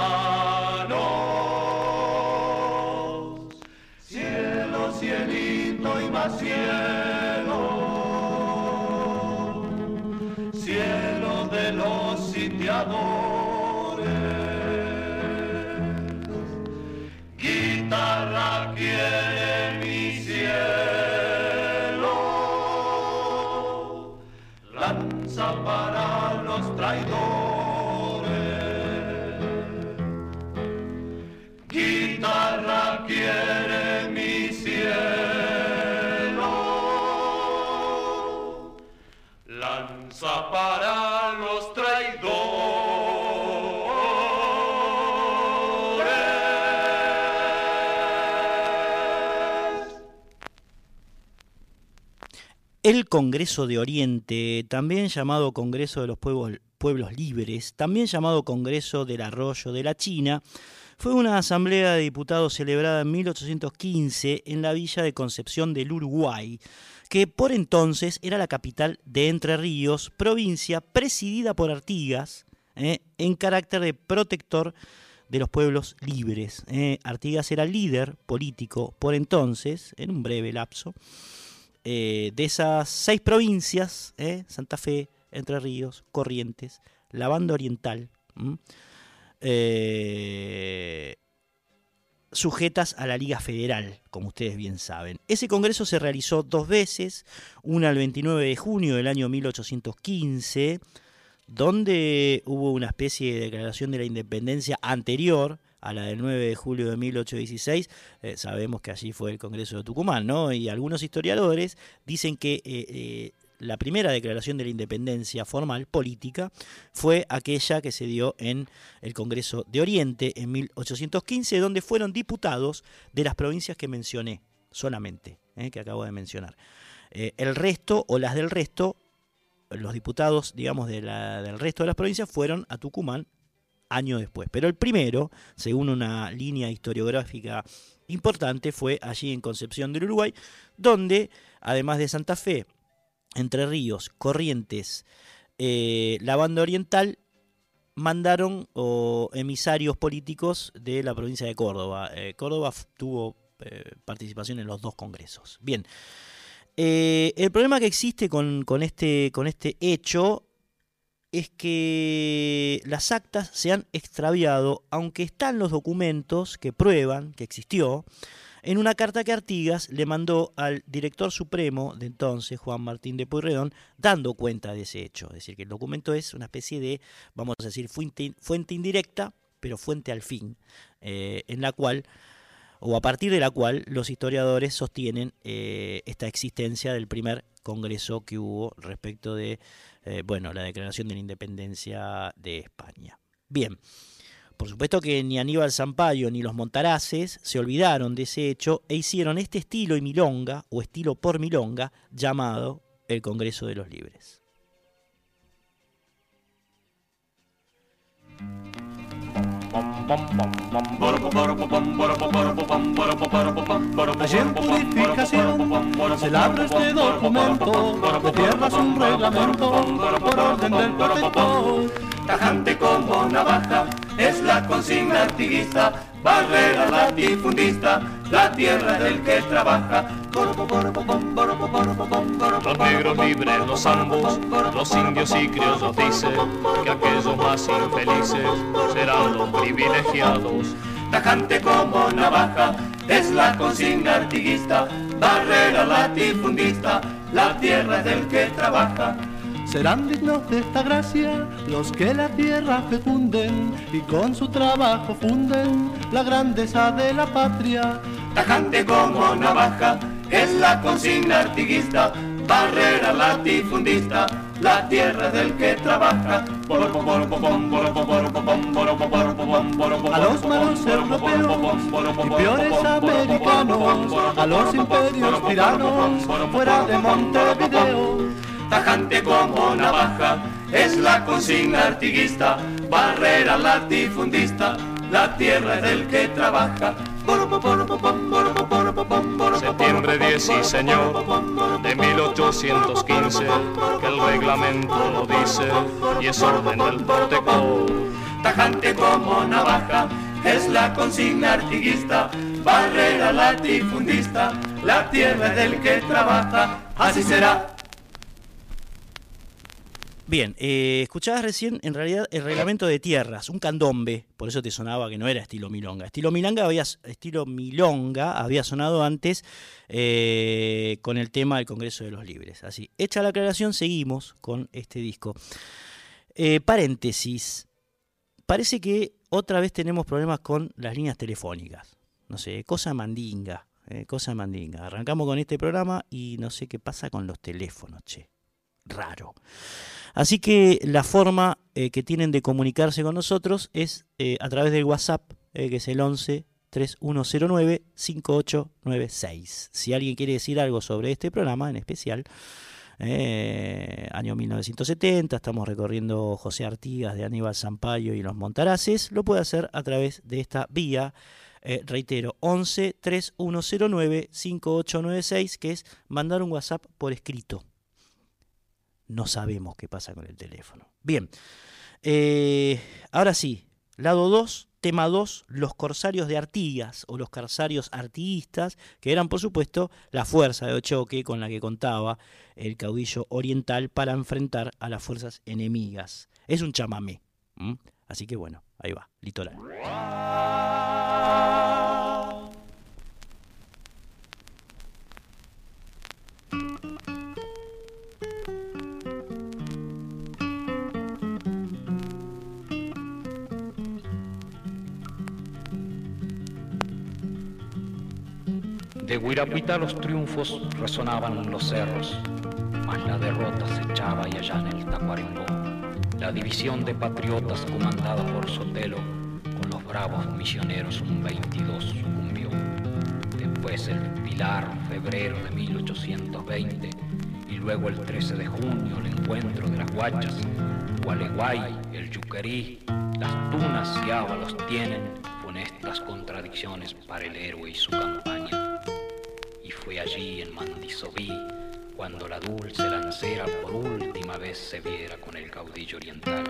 Cielo, cielito y más cielo. El Congreso de Oriente, también llamado Congreso de los Pueblos, Libres, también llamado Congreso del Arroyo de la China, fue una asamblea de diputados celebrada en 1815 en la villa de Concepción del Uruguay, que por entonces era la capital de Entre Ríos, provincia presidida por Artigas, eh, en carácter de protector de los pueblos libres. eh. Artigas era líder político por entonces, en un breve lapso, eh, de esas seis provincias, eh, Santa Fe, Entre Ríos, Corrientes, la Banda Oriental, eh, sujetas a la Liga Federal, como ustedes bien saben. Ese congreso se realizó dos veces, una el 29 de junio del año 1815, donde hubo una especie de declaración de la independencia anterior a la del 9 de julio de 1816, eh, sabemos que allí fue el Congreso de Tucumán, ¿no? Y algunos historiadores dicen que eh, eh, la primera declaración de la independencia formal, política, fue aquella que se dio en el Congreso de Oriente en 1815, donde fueron diputados de las provincias que mencioné solamente, que acabo de mencionar. El resto, o las del resto, los diputados, digamos, de la- del resto de las provincias fueron a Tucumán año después. Pero el primero, según una línea historiográfica importante, fue allí en Concepción del Uruguay, donde, además de Santa Fe, Entre Ríos, Corrientes, eh, la banda oriental, mandaron emisarios políticos de la provincia de Córdoba. Eh, Córdoba tuvo eh, participación en los dos congresos. Bien. El problema que existe con este, con este hecho es que las actas se han extraviado, aunque están los documentos que prueban que existió, en una carta que Artigas le mandó al director supremo de entonces, Juan Martín de Pueyrredón, dando cuenta de ese hecho. Es decir, que el documento es una especie de, vamos a decir, fuente, indirecta, pero fuente al fin, eh, en la cual, o a partir de la cual, los historiadores sostienen eh, esta existencia del primer congreso que hubo respecto de, eh, bueno, la declaración de la independencia de España. Bien. Por supuesto que ni Aníbal Zampayo ni los Montaraces se olvidaron de ese hecho e hicieron este estilo y milonga, o estilo por milonga, llamado el Congreso de los Libres. En purificación se labra este documento, de tierras un reglamento, por orden del protector. Tajante como navaja, es la consigna artiguista, barrera latifundista, la tierra del que trabaja. Los negros libres, los ambos, los indios y criollos dicen que aquellos más infelices serán los privilegiados. Tajante como navaja, es la consigna artiguista, barrera latifundista, la tierra del que trabaja. Serán dignos de esta gracia los que la tierra fecunden y con su trabajo funden la grandeza de la patria. Tajante como navaja, es la consigna artiguista, barrera latifundista, la tierra del que trabaja. A los malos europeos y peores americanos, a los imperios tiranos, fuera de Montevideo. Tajante como navaja, es la consigna artiguista, barrera latifundista, la tierra es del que trabaja. Septiembre 10, sí señor, de 1815, que el reglamento lo dice y es orden del protector. Tajante como navaja, es la consigna artiguista, barrera latifundista, la tierra es del que trabaja, así será. Bien, eh, escuchabas recién en realidad el reglamento de tierras, un candombe, por eso te sonaba que no era estilo milonga. Estilo milonga había, estilo milonga había sonado antes eh, con el tema del Congreso de los Libres. Así, hecha la aclaración, seguimos con este disco. Eh, paréntesis, parece que otra vez tenemos problemas con las líneas telefónicas. No sé, cosa mandinga, cosa mandinga. Arrancamos con este programa y no sé qué pasa con los teléfonos, che. Raro. Así que la forma eh, que tienen de comunicarse con nosotros es eh, a través del WhatsApp, eh, que es el 11 11-3109-5896. Si alguien quiere decir algo sobre este programa en especial, año 1970, estamos recorriendo José Artigas de Aníbal Zampayo y los Montaraces, lo puede hacer a través de esta vía, reitero, 11 3109 5896, que es mandar un WhatsApp por escrito. No sabemos qué pasa con el teléfono. Bien, eh, ahora sí, lado 2, tema 2, los corsarios de Artigas o los corsarios artiguistas, que eran por supuesto la fuerza de choque con la que contaba el caudillo oriental para enfrentar a las fuerzas enemigas. Es un chamamé. Así que bueno, ahí va, litoral. De Guirapuita los triunfos resonaban en los cerros, mas la derrota se echaba y allá en el Tacuarembó. La división de patriotas comandada por Sotelo, con los bravos misioneros un 22 sucumbió. Después el Pilar, febrero de 1820, y luego el 13 de junio el encuentro de las guachas, Gualeguay, el Yuquerí, las tunas y ábalos tienen funestas contradicciones para el héroe y su campaña. Fue allí en Mandisobí cuando la dulce lancera por última vez se viera con el caudillo oriental.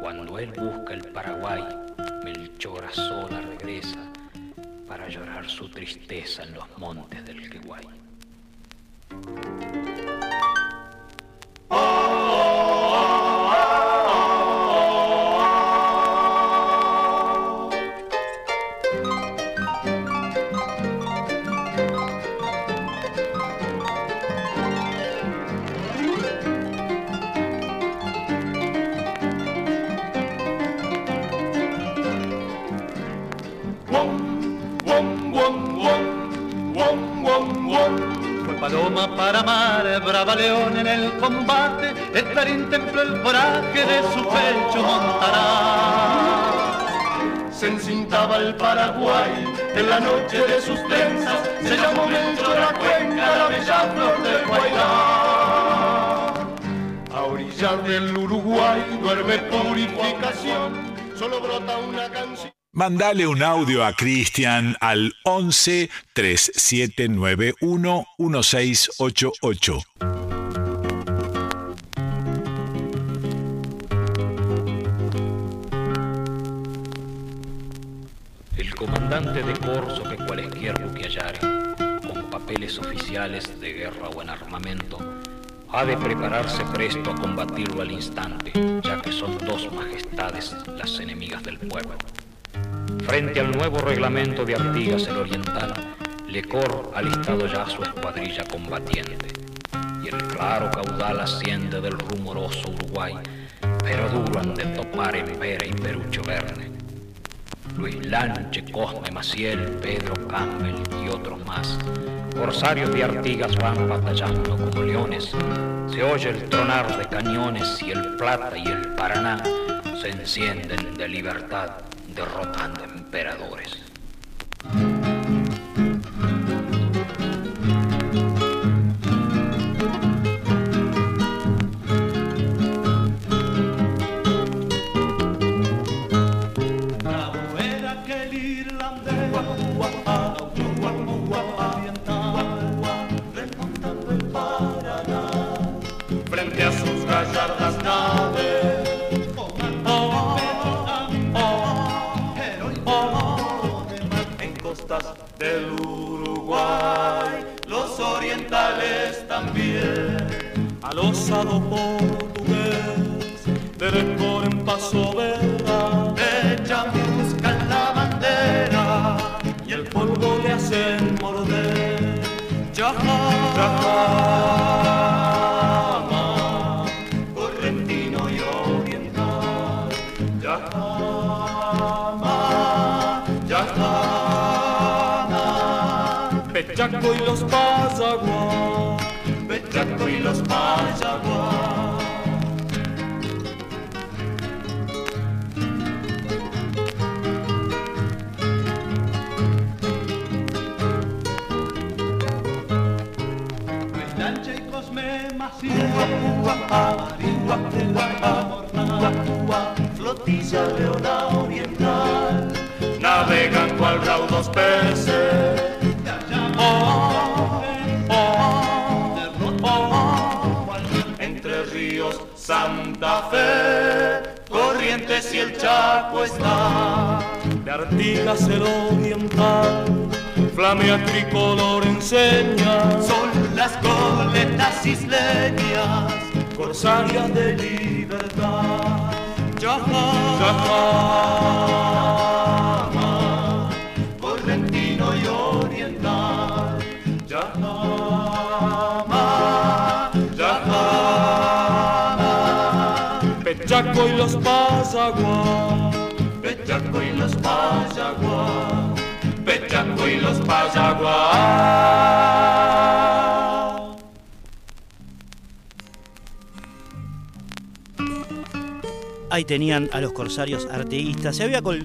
Cuando él busca el Paraguay, Melchora sola regresa para llorar su tristeza en los montes del Queguay. El coraje de su pecho montará. Se encintaba el Paraguay en la noche de sus trenzas, se llamó Melchor la cuenca, la bella flor del Guairá. A orillas del Uruguay duerme purificación, solo brota una canción. Mandale un audio a Cristian al 11 3791 1688. De corso que cualesquier buque hallare, con papeles oficiales de guerra o en armamento, ha de prepararse presto a combatirlo al instante, ya que son dos majestades las enemigas del pueblo. Frente al nuevo reglamento de Artigas el Oriental, Lecor ha listado ya su escuadrilla combatiente, y el claro caudal asciende del rumoroso Uruguay, pero duro han de topar en Vera y Perucho Verne. Luis Lanche, Cosme Maciel, Pedro Campbell y otros más. Corsarios de Artigas van batallando como leones. Se oye el tronar de cañones y el Plata y el Paraná se encienden de libertad derrotando emperadores. Al osado portugués, del cor en paso vela, ella busca la bandera y el polvo le hacen morder. Yajama, correntino y oriental. Yajama, Yajama, Pechaco y los Payaguá, noticias de una oriental navegan cual raudos peces. Oh, oh, oh, Entre ríos, Santa Fe, Corrientes y el Chaco está. De Artigas el oriental, flamea tricolor enseña. Son las coletas isleñas, corsarias de libertad. Yajama, correntino y oriental. Yajama, Yajama, Pechaco y los Pazagua. Pechaco y los Payagua. Pechaco y los Payagua. Ahí tenían a los corsarios arteístas. Se había col-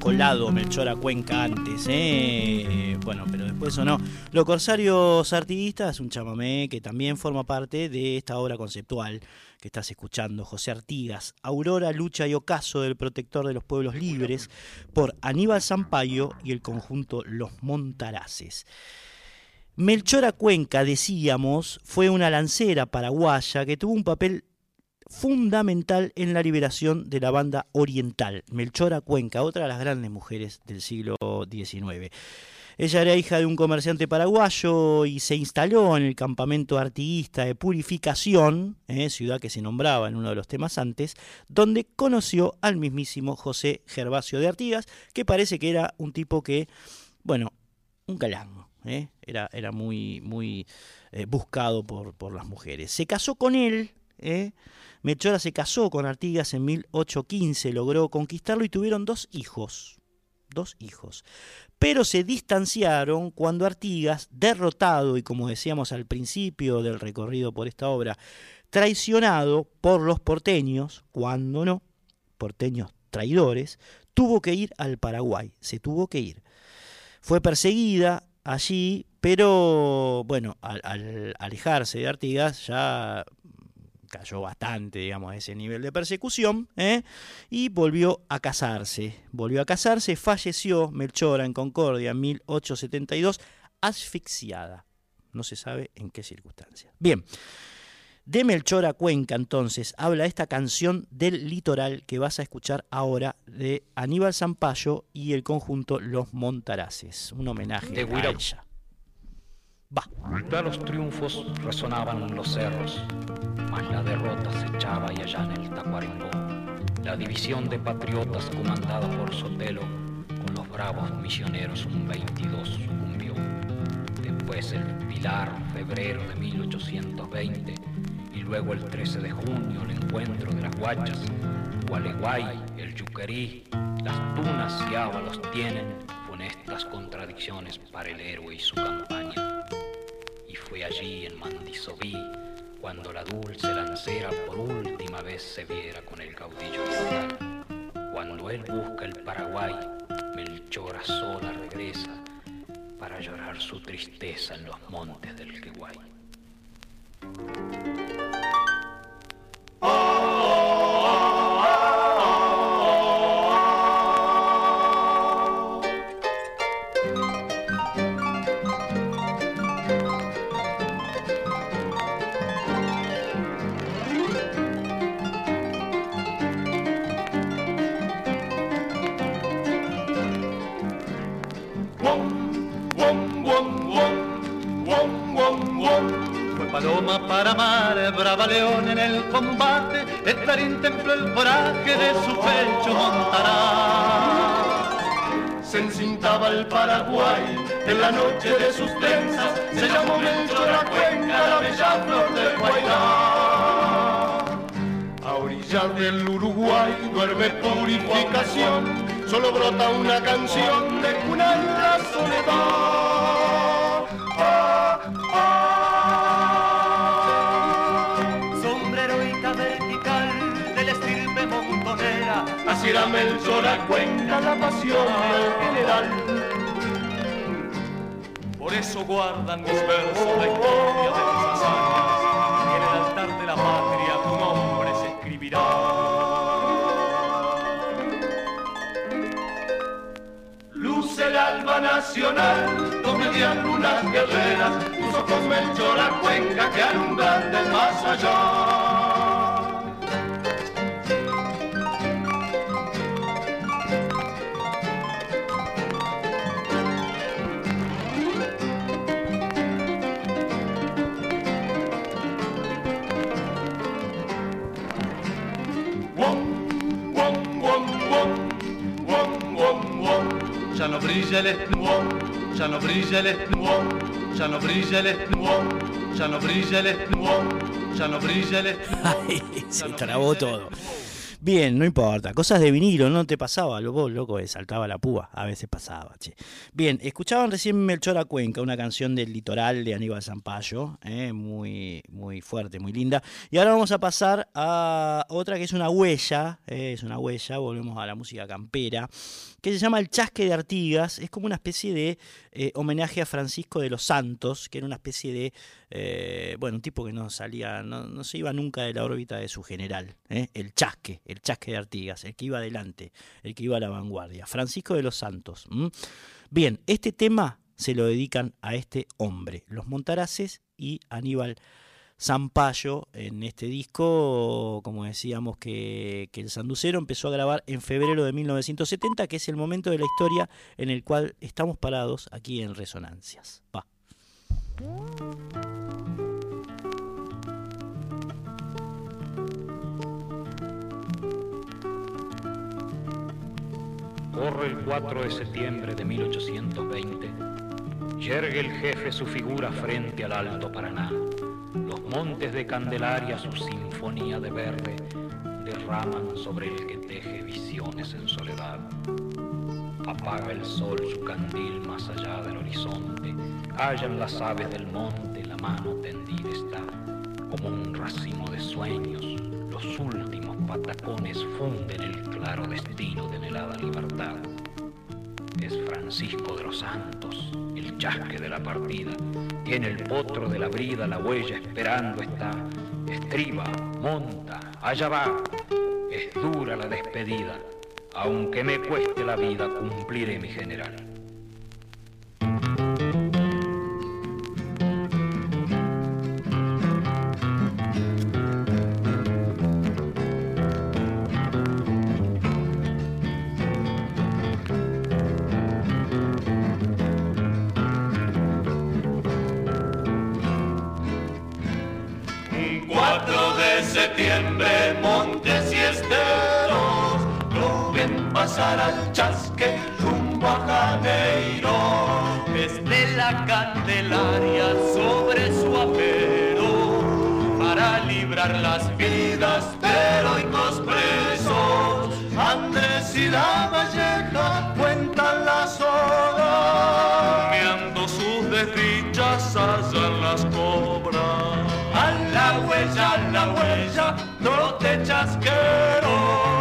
colado Melchor a Cuenca antes, ¿eh? Bueno, pero después o no. Los corsarios artiguistas es un chamamé que también forma parte de esta obra conceptual que estás escuchando. José Artigas, Aurora, Lucha y Ocaso del Protector de los Pueblos Libres, por Aníbal Zampayo y el conjunto Los Montaraces. Melchora Cuenca, decíamos, fue una lancera paraguaya que tuvo un papel fundamental en la liberación de la banda oriental, Melchora Cuenca, otra de las grandes mujeres del siglo XIX. Ella era hija de un comerciante paraguayo y se instaló en el campamento artiguista de Purificación, eh, ciudad que se nombraba en uno de los temas antes, donde conoció al mismísimo José Gervasio de Artigas, que parece que era un tipo que, bueno, un galán, eh, era, era muy, muy eh, buscado por, por las mujeres. Se casó con él, Melchora se casó con Artigas en 1815, logró conquistarlo y tuvieron dos hijos. Dos hijos. Pero se distanciaron cuando Artigas, derrotado y como decíamos al principio del recorrido por esta obra, traicionado por los porteños, cuando no, porteños traidores, tuvo que ir al Paraguay, se tuvo que ir. Fue perseguida allí, pero bueno, al, al alejarse de Artigas ya cayó bastante, digamos, a ese nivel de persecución, ¿eh? y volvió a casarse. Volvió a casarse, falleció Melchora en Concordia en 1872, asfixiada. No se sabe en qué circunstancia. Bien, de Melchora Cuenca entonces habla esta canción del litoral que vas a escuchar ahora de Aníbal Zampayo y el conjunto Los Montaraces, un homenaje De a ella. Ya los triunfos resonaban en los cerros, mas la derrota se echaba y allá en el Tacuarembó. La división de patriotas comandada por Sotelo, con los bravos misioneros un 22 sucumbió. Después el Pilar, febrero de 1820, y luego el 13 de junio el encuentro de las guachas, Gualeguay, el Yuquerí, las tunas y ábalos tienen funestas contradicciones para el héroe y su campaña. Y fue allí en Mandisoví cuando la dulce lancera por última vez se viera con el caudillo oriental. Cuando él busca el Paraguay, Melchora sola regresa para llorar su tristeza en los montes del Queguay. Fue en el combate, el clarín templó el coraje de su pecho montará. Se encintaba el Paraguay en la noche de sus trenzas, se llamó Melchor a Cuenca, la bella flor del Guairá. A orillas del Uruguay duerme purificación, solo brota una canción de cuna la. Así era Melchor a Cuenca, la pasión del general. Por eso guardan mis versos la historia de tus hazañas. Y en el altar de la patria tu nombre se escribirá. Luce el alba nacional, donde habían lunas guerreras, tus ojos la cuenca que alumbran del más allá. Brilla el esplendor, ya no brilla el ya no brilla el ya no brilla el ya no brilla el. (laughs) Se trabó todo. Bien, no importa. Cosas de vinilo, no te pasaba, loco, loco, saltaba la púa. A veces pasaba, che. Bien, escuchaban recién Melchora Cuenca, una canción del litoral de Aníbal Zampayo, eh, muy, muy fuerte, muy linda. Y ahora vamos a pasar a otra que es una huella, eh, es una huella, volvemos a la música campera, que se llama El Chasque de Artigas. Es como una especie de eh, homenaje a Francisco de los Santos, que era una especie de, eh, bueno, un tipo que no salía, no, no se iba nunca de la órbita de su general, ¿eh? el Chasque, el Chasque de Artigas, el que iba adelante, el que iba a la vanguardia, Francisco de los Santos. Bien, este tema se lo dedican a este hombre, los Montaraces y Aníbal Zampayo en este disco, como decíamos que, que el Sanducero empezó a grabar en febrero de 1970, que es el momento de la historia en el cual estamos parados aquí en Resonancias. Va. Corre el 4 de septiembre de 1820. Yergue el jefe su figura frente al Alto Paraná. Los montes de Candelaria su sinfonía de verde derraman sobre el que teje visiones en soledad. Apaga el sol su candil más allá del horizonte. Callan las aves del monte, la mano tendida está. Como un racimo de sueños, los últimos patacones funden el claro destino de anhelada libertad. Es Francisco de los Santos, el chasque de la partida. Tiene el potro de la brida, la huella esperando está. Estriba, monta, allá va. Es dura la despedida. Aunque me cueste la vida, cumpliré mi general. Septiembre, montes y esteros, lo ven pasar al chasque rumbo a Janeiro. Desde la Candelaria sobre su apero, para librar las vidas de heroicos presos. Andrés y la Valleja cuentan las horas, no te chasquero,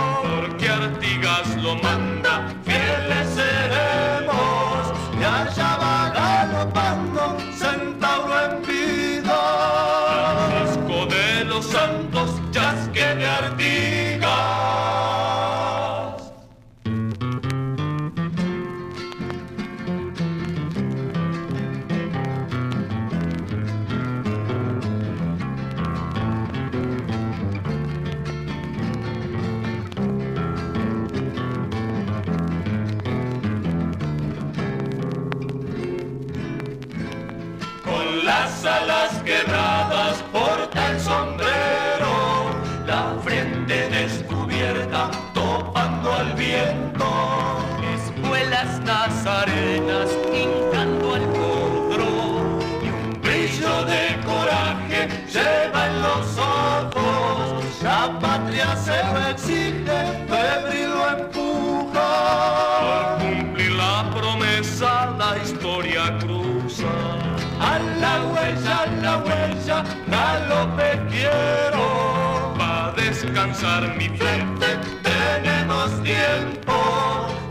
quiero. Va a descansar mi frente, tenemos tiempo.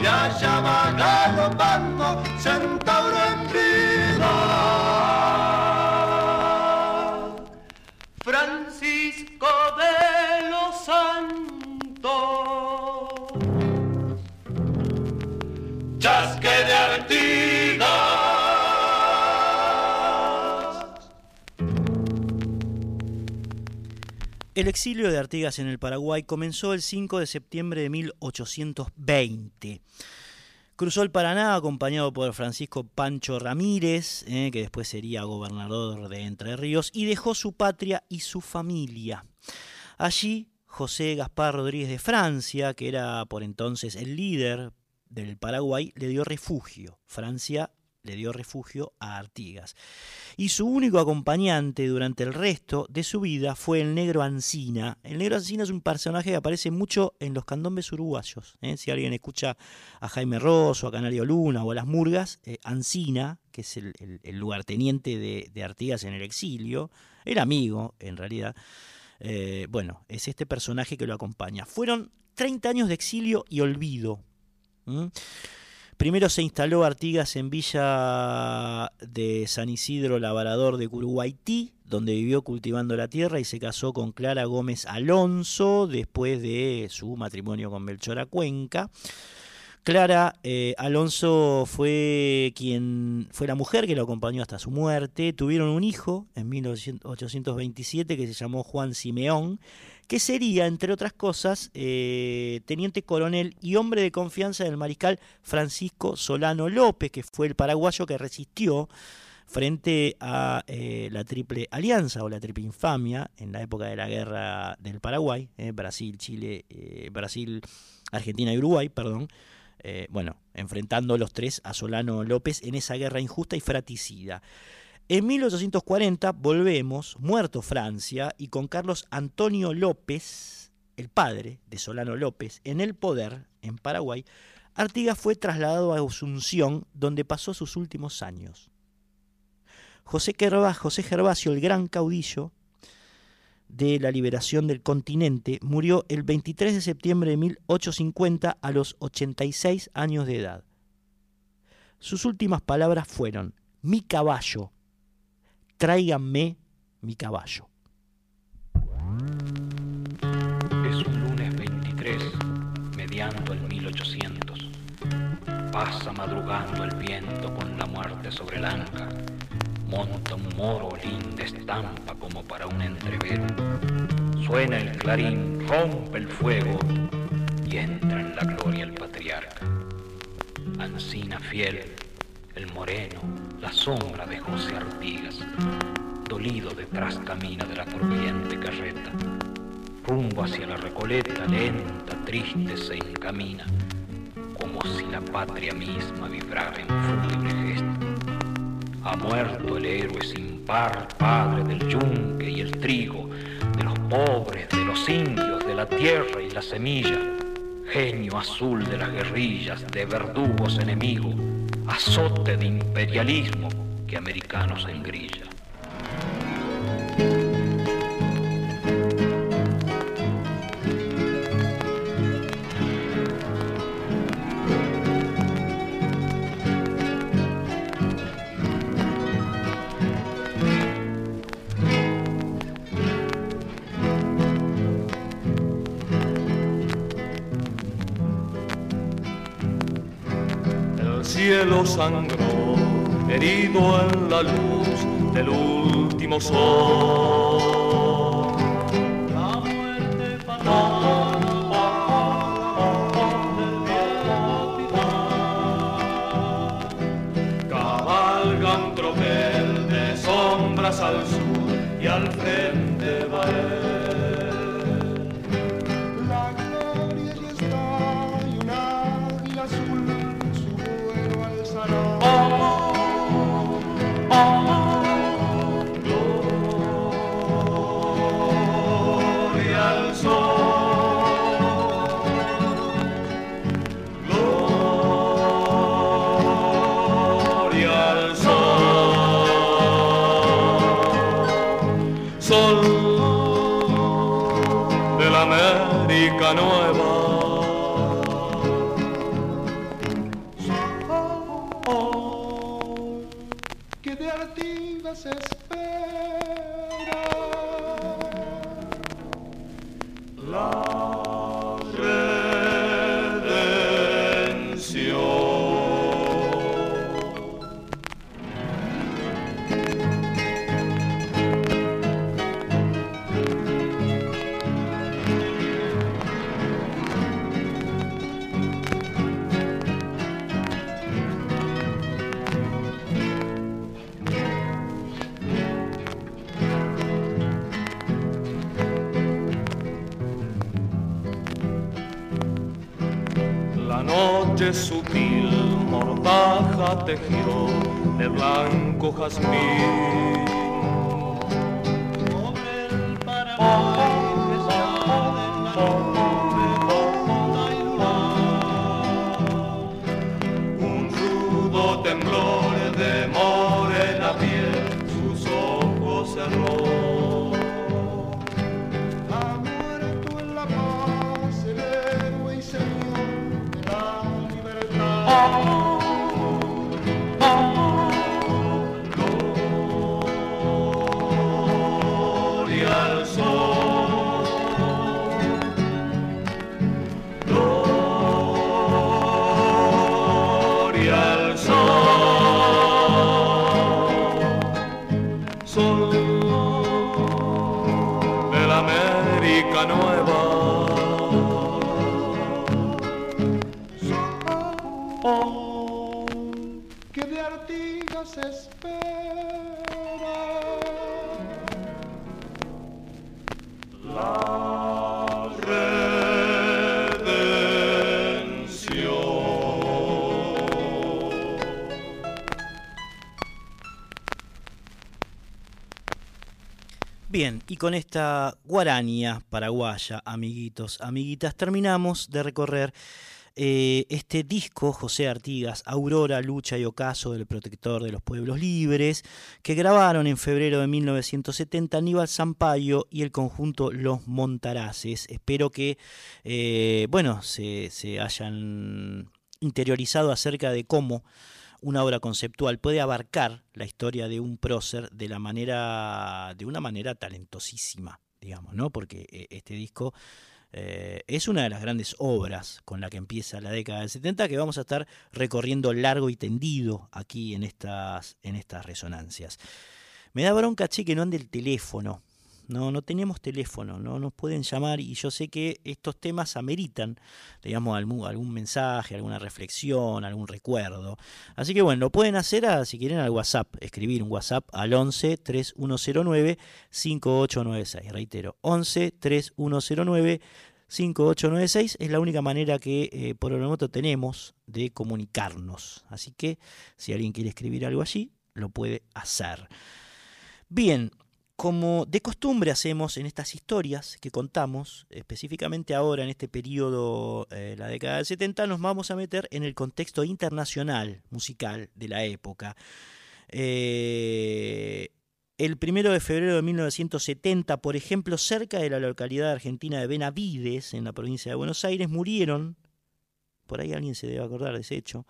Y allá va galopando, El exilio de Artigas en el Paraguay comenzó el 5 de septiembre de 1820. Cruzó el Paraná acompañado por Francisco Pancho Ramírez, eh, que después sería gobernador de Entre Ríos, y dejó su patria y su familia. Allí, José Gaspar Rodríguez de Francia, que era por entonces el líder del Paraguay, le dio refugio. Francia le dio refugio a Artigas. Y su único acompañante durante el resto de su vida fue el negro Ancina. El negro Ancina es un personaje que aparece mucho en los candombes uruguayos. ¿eh? Si alguien escucha a Jaime Rosso, a Canario Luna o a Las Murgas, eh, Ancina, que es el, lugarteniente de, Artigas en el exilio, era amigo en realidad. Eh, bueno, es este personaje que lo acompaña. Fueron 30 años de exilio y olvido. Primero se instaló Artigas en Villa de San Isidro Labrador de Curuguaití, donde vivió cultivando la tierra y se casó con Clara Gómez Alonso después de su matrimonio con Melchora Cuenca. Clara eh, Alonso fue quien fue la mujer que lo acompañó hasta su muerte. Tuvieron un hijo en 1827 que se llamó Juan Simeón que sería, entre otras cosas, eh, teniente coronel y hombre de confianza del mariscal Francisco Solano López, que fue el paraguayo que resistió frente a eh, la Triple Alianza o la Triple Infamia en la época de la Guerra del Paraguay, eh, Brasil, Chile, Brasil, Argentina y Uruguay, perdón. bueno, enfrentando los tres a Solano López en esa guerra injusta y fraticida. En 1840 volvemos, muerto Francia, y con Carlos Antonio López, el padre de Solano López, en el poder en Paraguay, Artigas fue trasladado a Asunción, donde pasó sus últimos años. José, José Gervasio, el gran caudillo de la liberación del continente, murió el 23 de septiembre de 1850 a los 86 años de edad. Sus últimas palabras fueron, mi caballo, tráiganme mi caballo. Es un lunes 23, mediando el 1800. Pasa madrugando el viento con la muerte sobre el anca. Monta un moro linda estampa como para un entrevero. Suena el clarín, rompe el fuego y entra en la gloria el patriarca. Ancina fiel, el moreno, la sombra de José Artigas, dolido detrás camina de la corriente carreta, rumbo hacia la recoleta, lenta, triste se encamina, como si la patria misma vibrara en fúnebre gesto. Ha muerto el héroe sin par, padre del yunque y el trigo, de los pobres, de los indios, de la tierra y la semilla, genio azul de las guerrillas, de verdugos enemigos, azote de imperialismo que americanos engrilla. Sangró, herido en la luz del último sol. La muerte fatal. Cabalgan tropel de sombras al sur y al frente va él. Noche sutil mortaja tejió de blanco jazmín. Y con esta guarania paraguaya, amiguitos, amiguitas, terminamos de recorrer eh, este disco José Artigas, Aurora, Lucha y Ocaso del Protector de los Pueblos Libres, que grabaron en febrero de 1970 Aníbal Sampaio y el conjunto Los Montaraces. Espero que, eh, bueno, se, se hayan interiorizado acerca de cómo una obra conceptual puede abarcar la historia de un prócer de la manera de una manera talentosísima digamos no porque eh, este disco eh, es una de las grandes obras con la que empieza la década del 70 que vamos a estar recorriendo largo y tendido aquí en estas en estas resonancias. Me da bronca che que no ande el teléfono no, no tenemos teléfono, no nos pueden llamar y yo sé que estos temas ameritan, digamos, algún, algún mensaje, alguna reflexión, algún recuerdo. Así que bueno, lo pueden hacer si quieren al WhatsApp, escribir un WhatsApp al 11 3109 5896. Reitero, 11 3109 5896 es la única manera que eh, por el momento tenemos de comunicarnos. Así que si alguien quiere escribir algo allí, lo puede hacer. Bien, como de costumbre hacemos en estas historias que contamos, específicamente ahora en este periodo, eh, la década del 70, nos vamos a meter en el contexto internacional musical de la época. Eh, el primero de febrero de 1970, por ejemplo, cerca de la localidad argentina de Benavides, en la provincia de Buenos Aires, murieron, por ahí alguien se debe acordar de ese hecho,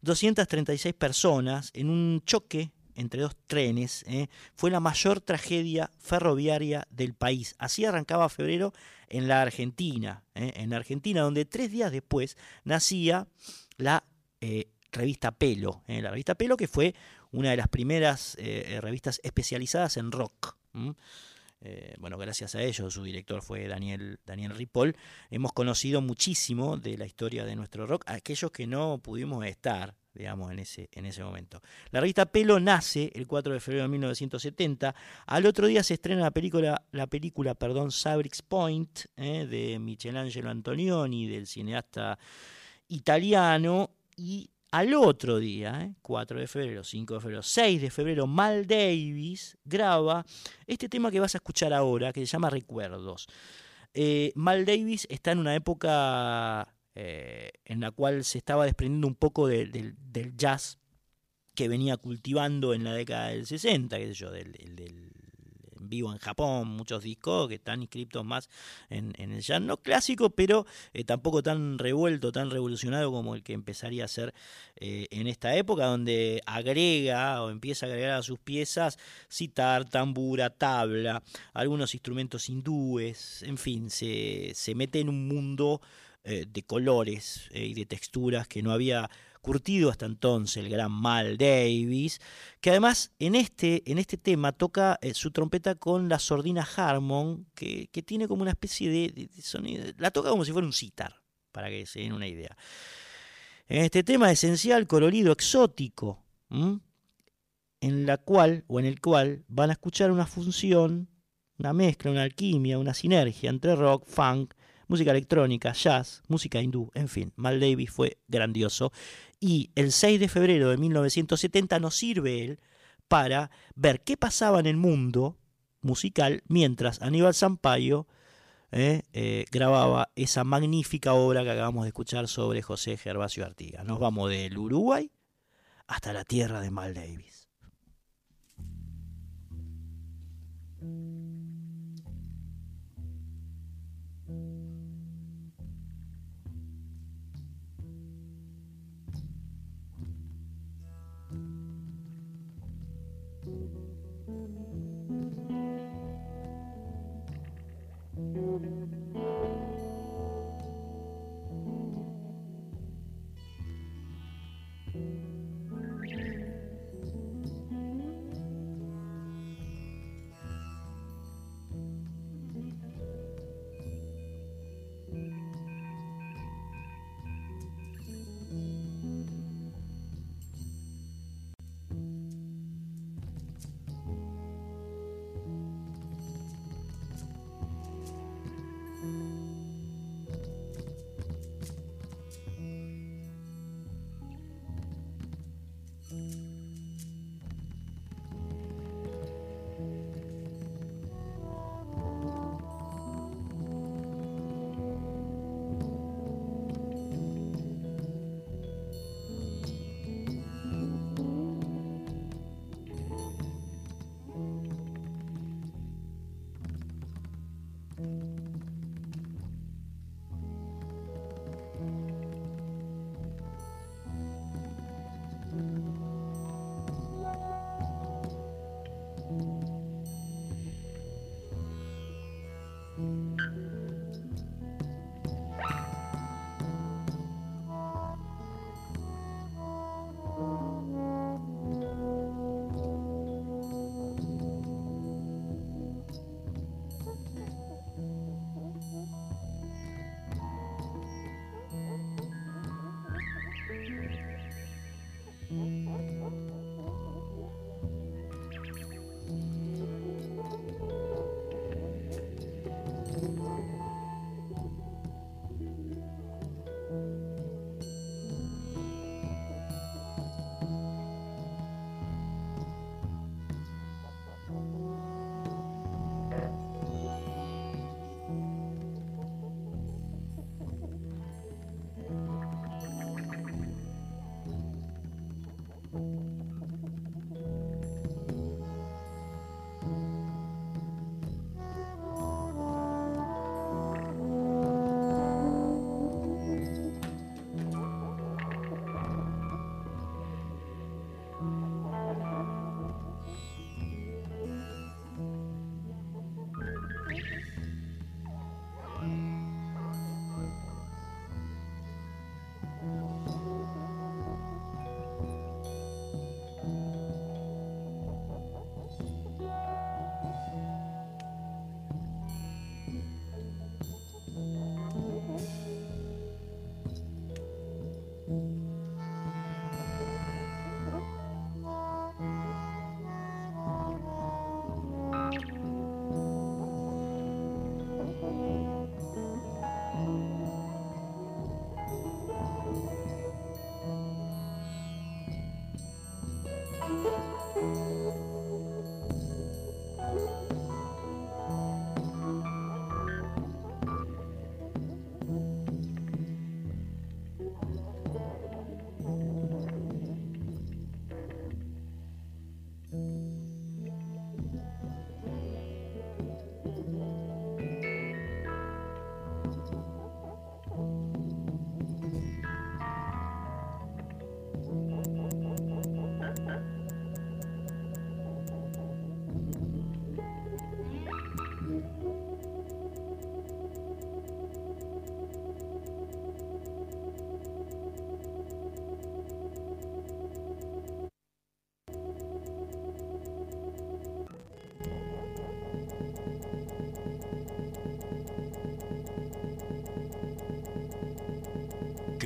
236 personas en un choque entre dos trenes, ¿eh? fue la mayor tragedia ferroviaria del país. Así arrancaba febrero en la Argentina, ¿eh? en la Argentina, donde tres días después nacía la eh, revista Pelo, la revista Pelo que fue una de las primeras revistas especializadas en rock. bueno, gracias a ellos, su director fue Daniel, Daniel Ripoll, hemos conocido muchísimo de la historia de nuestro rock, aquellos que no pudimos estar, digamos, en ese, en ese momento. La revista Pelo nace el 4 de febrero de 1970, al otro día se estrena la película, la película perdón, Sabrix Point, eh, de Michelangelo Antonioni, del cineasta italiano, y al otro día, ¿eh? 4 de febrero, 5 de febrero, 6 de febrero, Mal Davis graba este tema que vas a escuchar ahora, que se llama Recuerdos. Eh, Mal Davis está en una época eh, en la cual se estaba desprendiendo un poco de- del- jazz que venía cultivando en la década del 60, qué sé yo, del, en vivo en Japón, muchos discos que están inscritos más en, en el jazz no clásico, pero eh, tampoco tan revuelto, tan revolucionado como el que empezaría a ser eh, en esta época, donde agrega o empieza a agregar a sus piezas citar, tambura, tabla, algunos instrumentos hindúes, en fin, se, se mete en un mundo eh, de colores eh, y de texturas que no había curtido hasta entonces el gran Mal Davis, que además en este, en este tema toca eh, su trompeta con la sordina Harmon, que, que tiene como una especie de, sonido, la toca como si fuera un sitar, para que se den una idea. En este tema esencial, colorido, exótico, en la cual o en el cual van a escuchar una función, una mezcla, una alquimia, una sinergia entre rock, funk, música electrónica, jazz, música hindú, en fin, Mal Davis fue grandioso. Y el 6 de febrero de 1970 nos sirve él para ver qué pasaba en el mundo musical mientras Aníbal Sampaio eh, eh, grababa esa magnífica obra que acabamos de escuchar sobre José Gervasio Artigas. Nos vamos del Uruguay hasta la tierra de Mal Davis.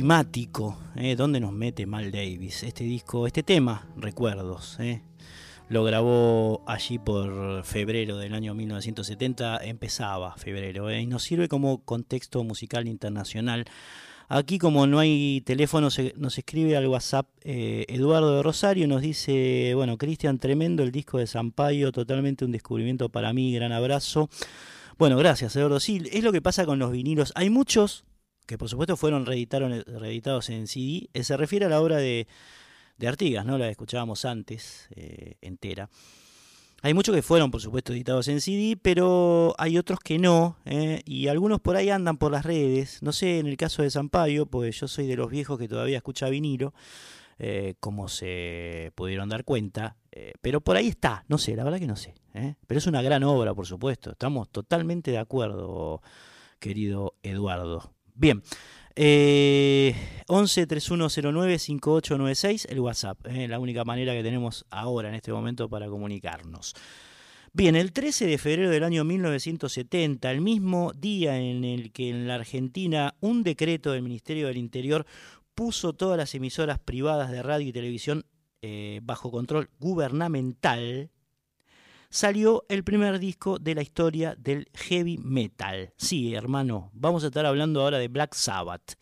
Climático, ¿eh? ¿Dónde nos mete Mal Davis? Este disco, este tema, Recuerdos, ¿eh? lo grabó allí por febrero del año 1970, empezaba febrero, ¿eh? y nos sirve como contexto musical internacional. Aquí como no hay teléfono, nos escribe al WhatsApp Eduardo de Rosario, nos dice, bueno, Cristian, tremendo el disco de Sampaio, totalmente un descubrimiento para mí, gran abrazo. Bueno, gracias, Eduardo. Sí, es lo que pasa con los vinilos. Hay muchos que por supuesto fueron reeditados en CD. Eh, se refiere a la obra de, Artigas, ¿no? La escuchábamos antes, eh, entera. Hay muchos que fueron, por supuesto, editados en CD, pero hay otros que no, ¿eh? y algunos por ahí andan por las redes. No sé, en el caso de Sampaio, pues yo soy de los viejos que todavía escucha vinilo, como se pudieron dar cuenta, pero por ahí está, no sé, la verdad que no sé. Pero es una gran obra, por supuesto, estamos totalmente de acuerdo, querido Eduardo. Bien. Eh, 11 3109 5896, el WhatsApp, eh, la única manera que tenemos ahora en este momento para comunicarnos. Bien, el 13 de febrero del año 1970, el mismo día en el que en la Argentina un decreto del Ministerio del Interior puso todas las emisoras privadas de radio y televisión eh, bajo control gubernamental, salió el primer disco de la historia del heavy metal. Sí, hermano, vamos a estar hablando ahora de Black Sabbath.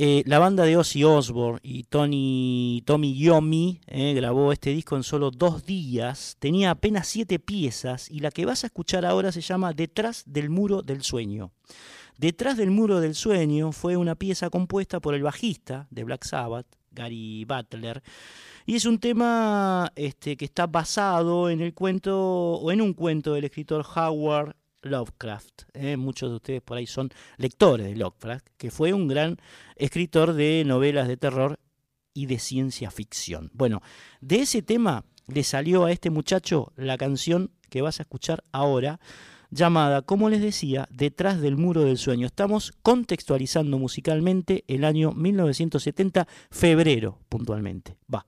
Eh, la banda de Ozzy Osbourne y Tony, Tommy Yomi eh, grabó este disco en solo dos días. Tenía apenas siete piezas y la que vas a escuchar ahora se llama Detrás del Muro del Sueño. Detrás del Muro del Sueño fue una pieza compuesta por el bajista de Black Sabbath, Gary Butler, y es un tema este, que está basado en el cuento o en un cuento del escritor Howard Lovecraft. ¿eh? Muchos de ustedes por ahí son lectores de Lovecraft, que fue un gran escritor de novelas de terror y de ciencia ficción. Bueno, de ese tema le salió a este muchacho la canción que vas a escuchar ahora, llamada, como les decía, Detrás del Muro del Sueño. Estamos contextualizando musicalmente el año 1970, febrero puntualmente. Va.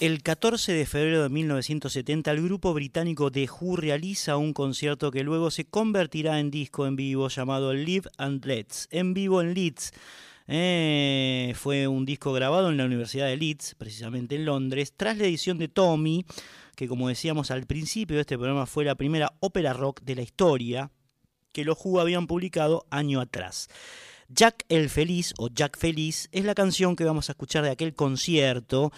El 14 de febrero de 1970 el grupo británico The Who realiza un concierto que luego se convertirá en disco en vivo llamado Live and Let's, en vivo en Leeds. Eh, fue un disco grabado en la Universidad de Leeds, precisamente en Londres, tras la edición de Tommy, que como decíamos al principio de este programa fue la primera ópera rock de la historia que los Who habían publicado año atrás. Jack el Feliz o Jack Feliz es la canción que vamos a escuchar de aquel concierto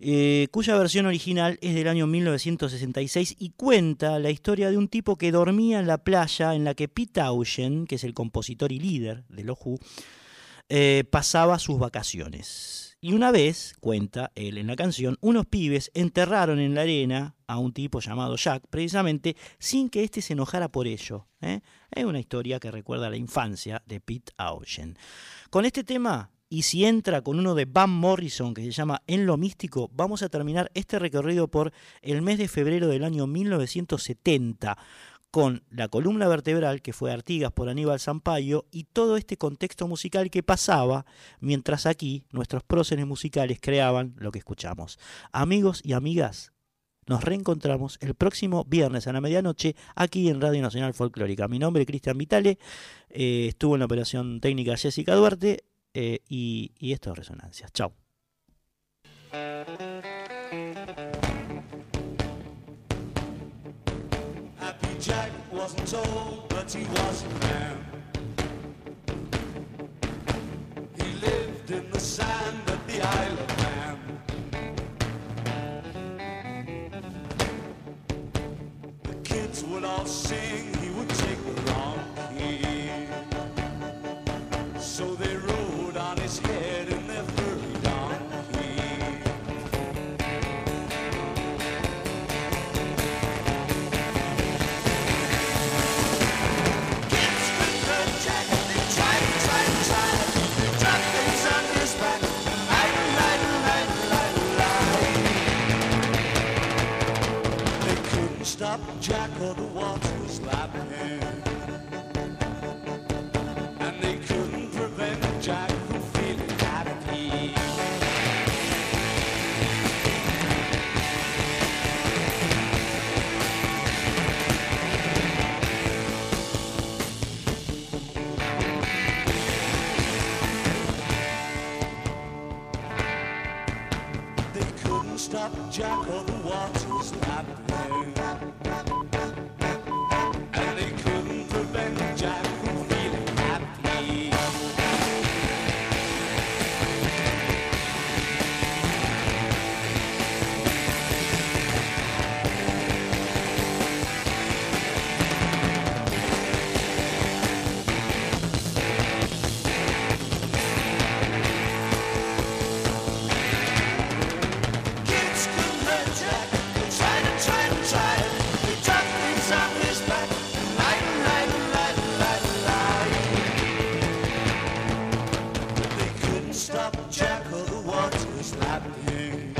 eh, cuya versión original es del año 1966 y cuenta la historia de un tipo que dormía en la playa en la que Pete Townshend, que es el compositor y líder de los Who, eh, pasaba sus vacaciones. Y una vez, cuenta él en la canción, unos pibes enterraron en la arena a un tipo llamado Jack, precisamente sin que éste se enojara por ello. ¿eh? Es una historia que recuerda la infancia de Pete Townshend. Con este tema y si entra con uno de Van Morrison que se llama En lo místico, vamos a terminar este recorrido por el mes de febrero del año 1970 con la columna vertebral que fue Artigas por Aníbal Zampayo y todo este contexto musical que pasaba mientras aquí nuestros próceres musicales creaban lo que escuchamos. Amigos y amigas, nos reencontramos el próximo viernes a la medianoche aquí en Radio Nacional Folclórica. Mi nombre es Cristian Vitale, eh, estuvo en la operación técnica Jessica Duarte eh, y, y esto es Resonancias. Chao. Happy Jack wasn't told, but he was a man. He lived in the sand at the Isle of Man. The kids would all sing, jackal. Water's lapping.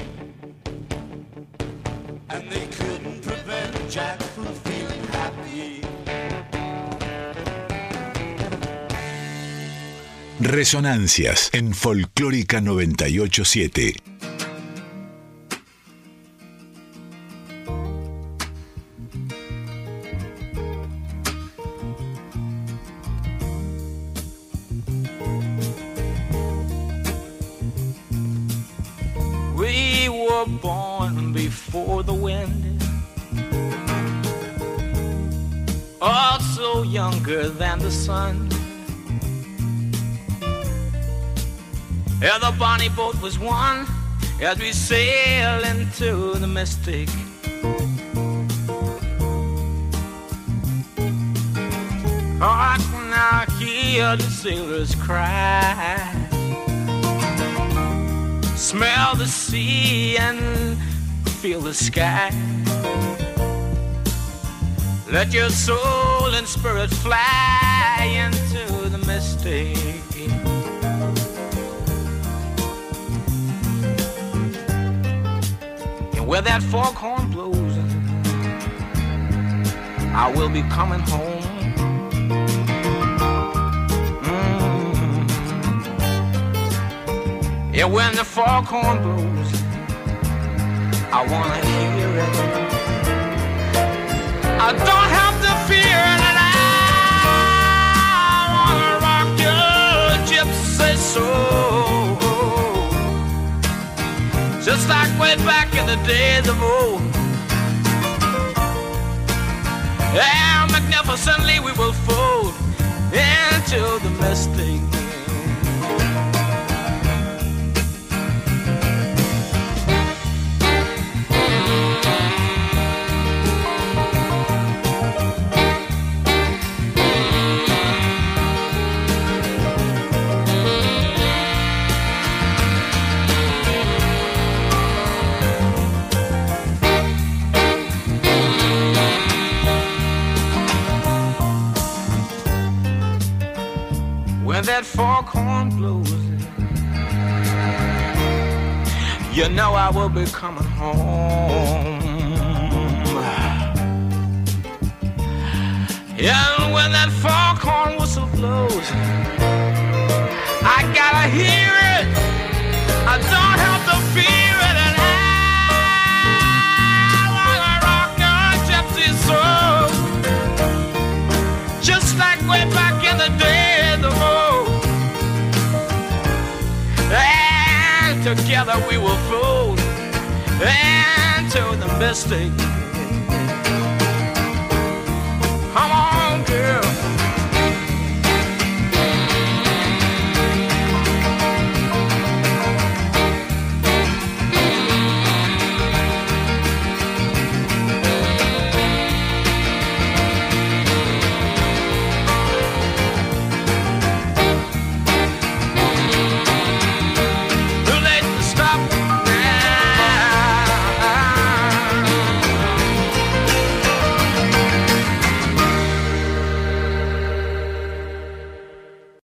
And they couldn't prevent Jack from feeling happy. Resonancias en Folclórica 987. As we sail into the mystic. Oh, I can now hear the sailors cry smell the sea and feel the sky. Let your soul and spirit fly where that foghorn blows, I will be coming home. Mm. Yeah, when the foghorn blows, I wanna hear it. I don't have to fear and I wanna rock your gypsy soul, just like way back in the days of old. And magnificently we will fold into the misty You know I will be coming home. And when that foghorn whistle blows, I gotta hear it. I don't have to fear it. Together we will fold into the mystic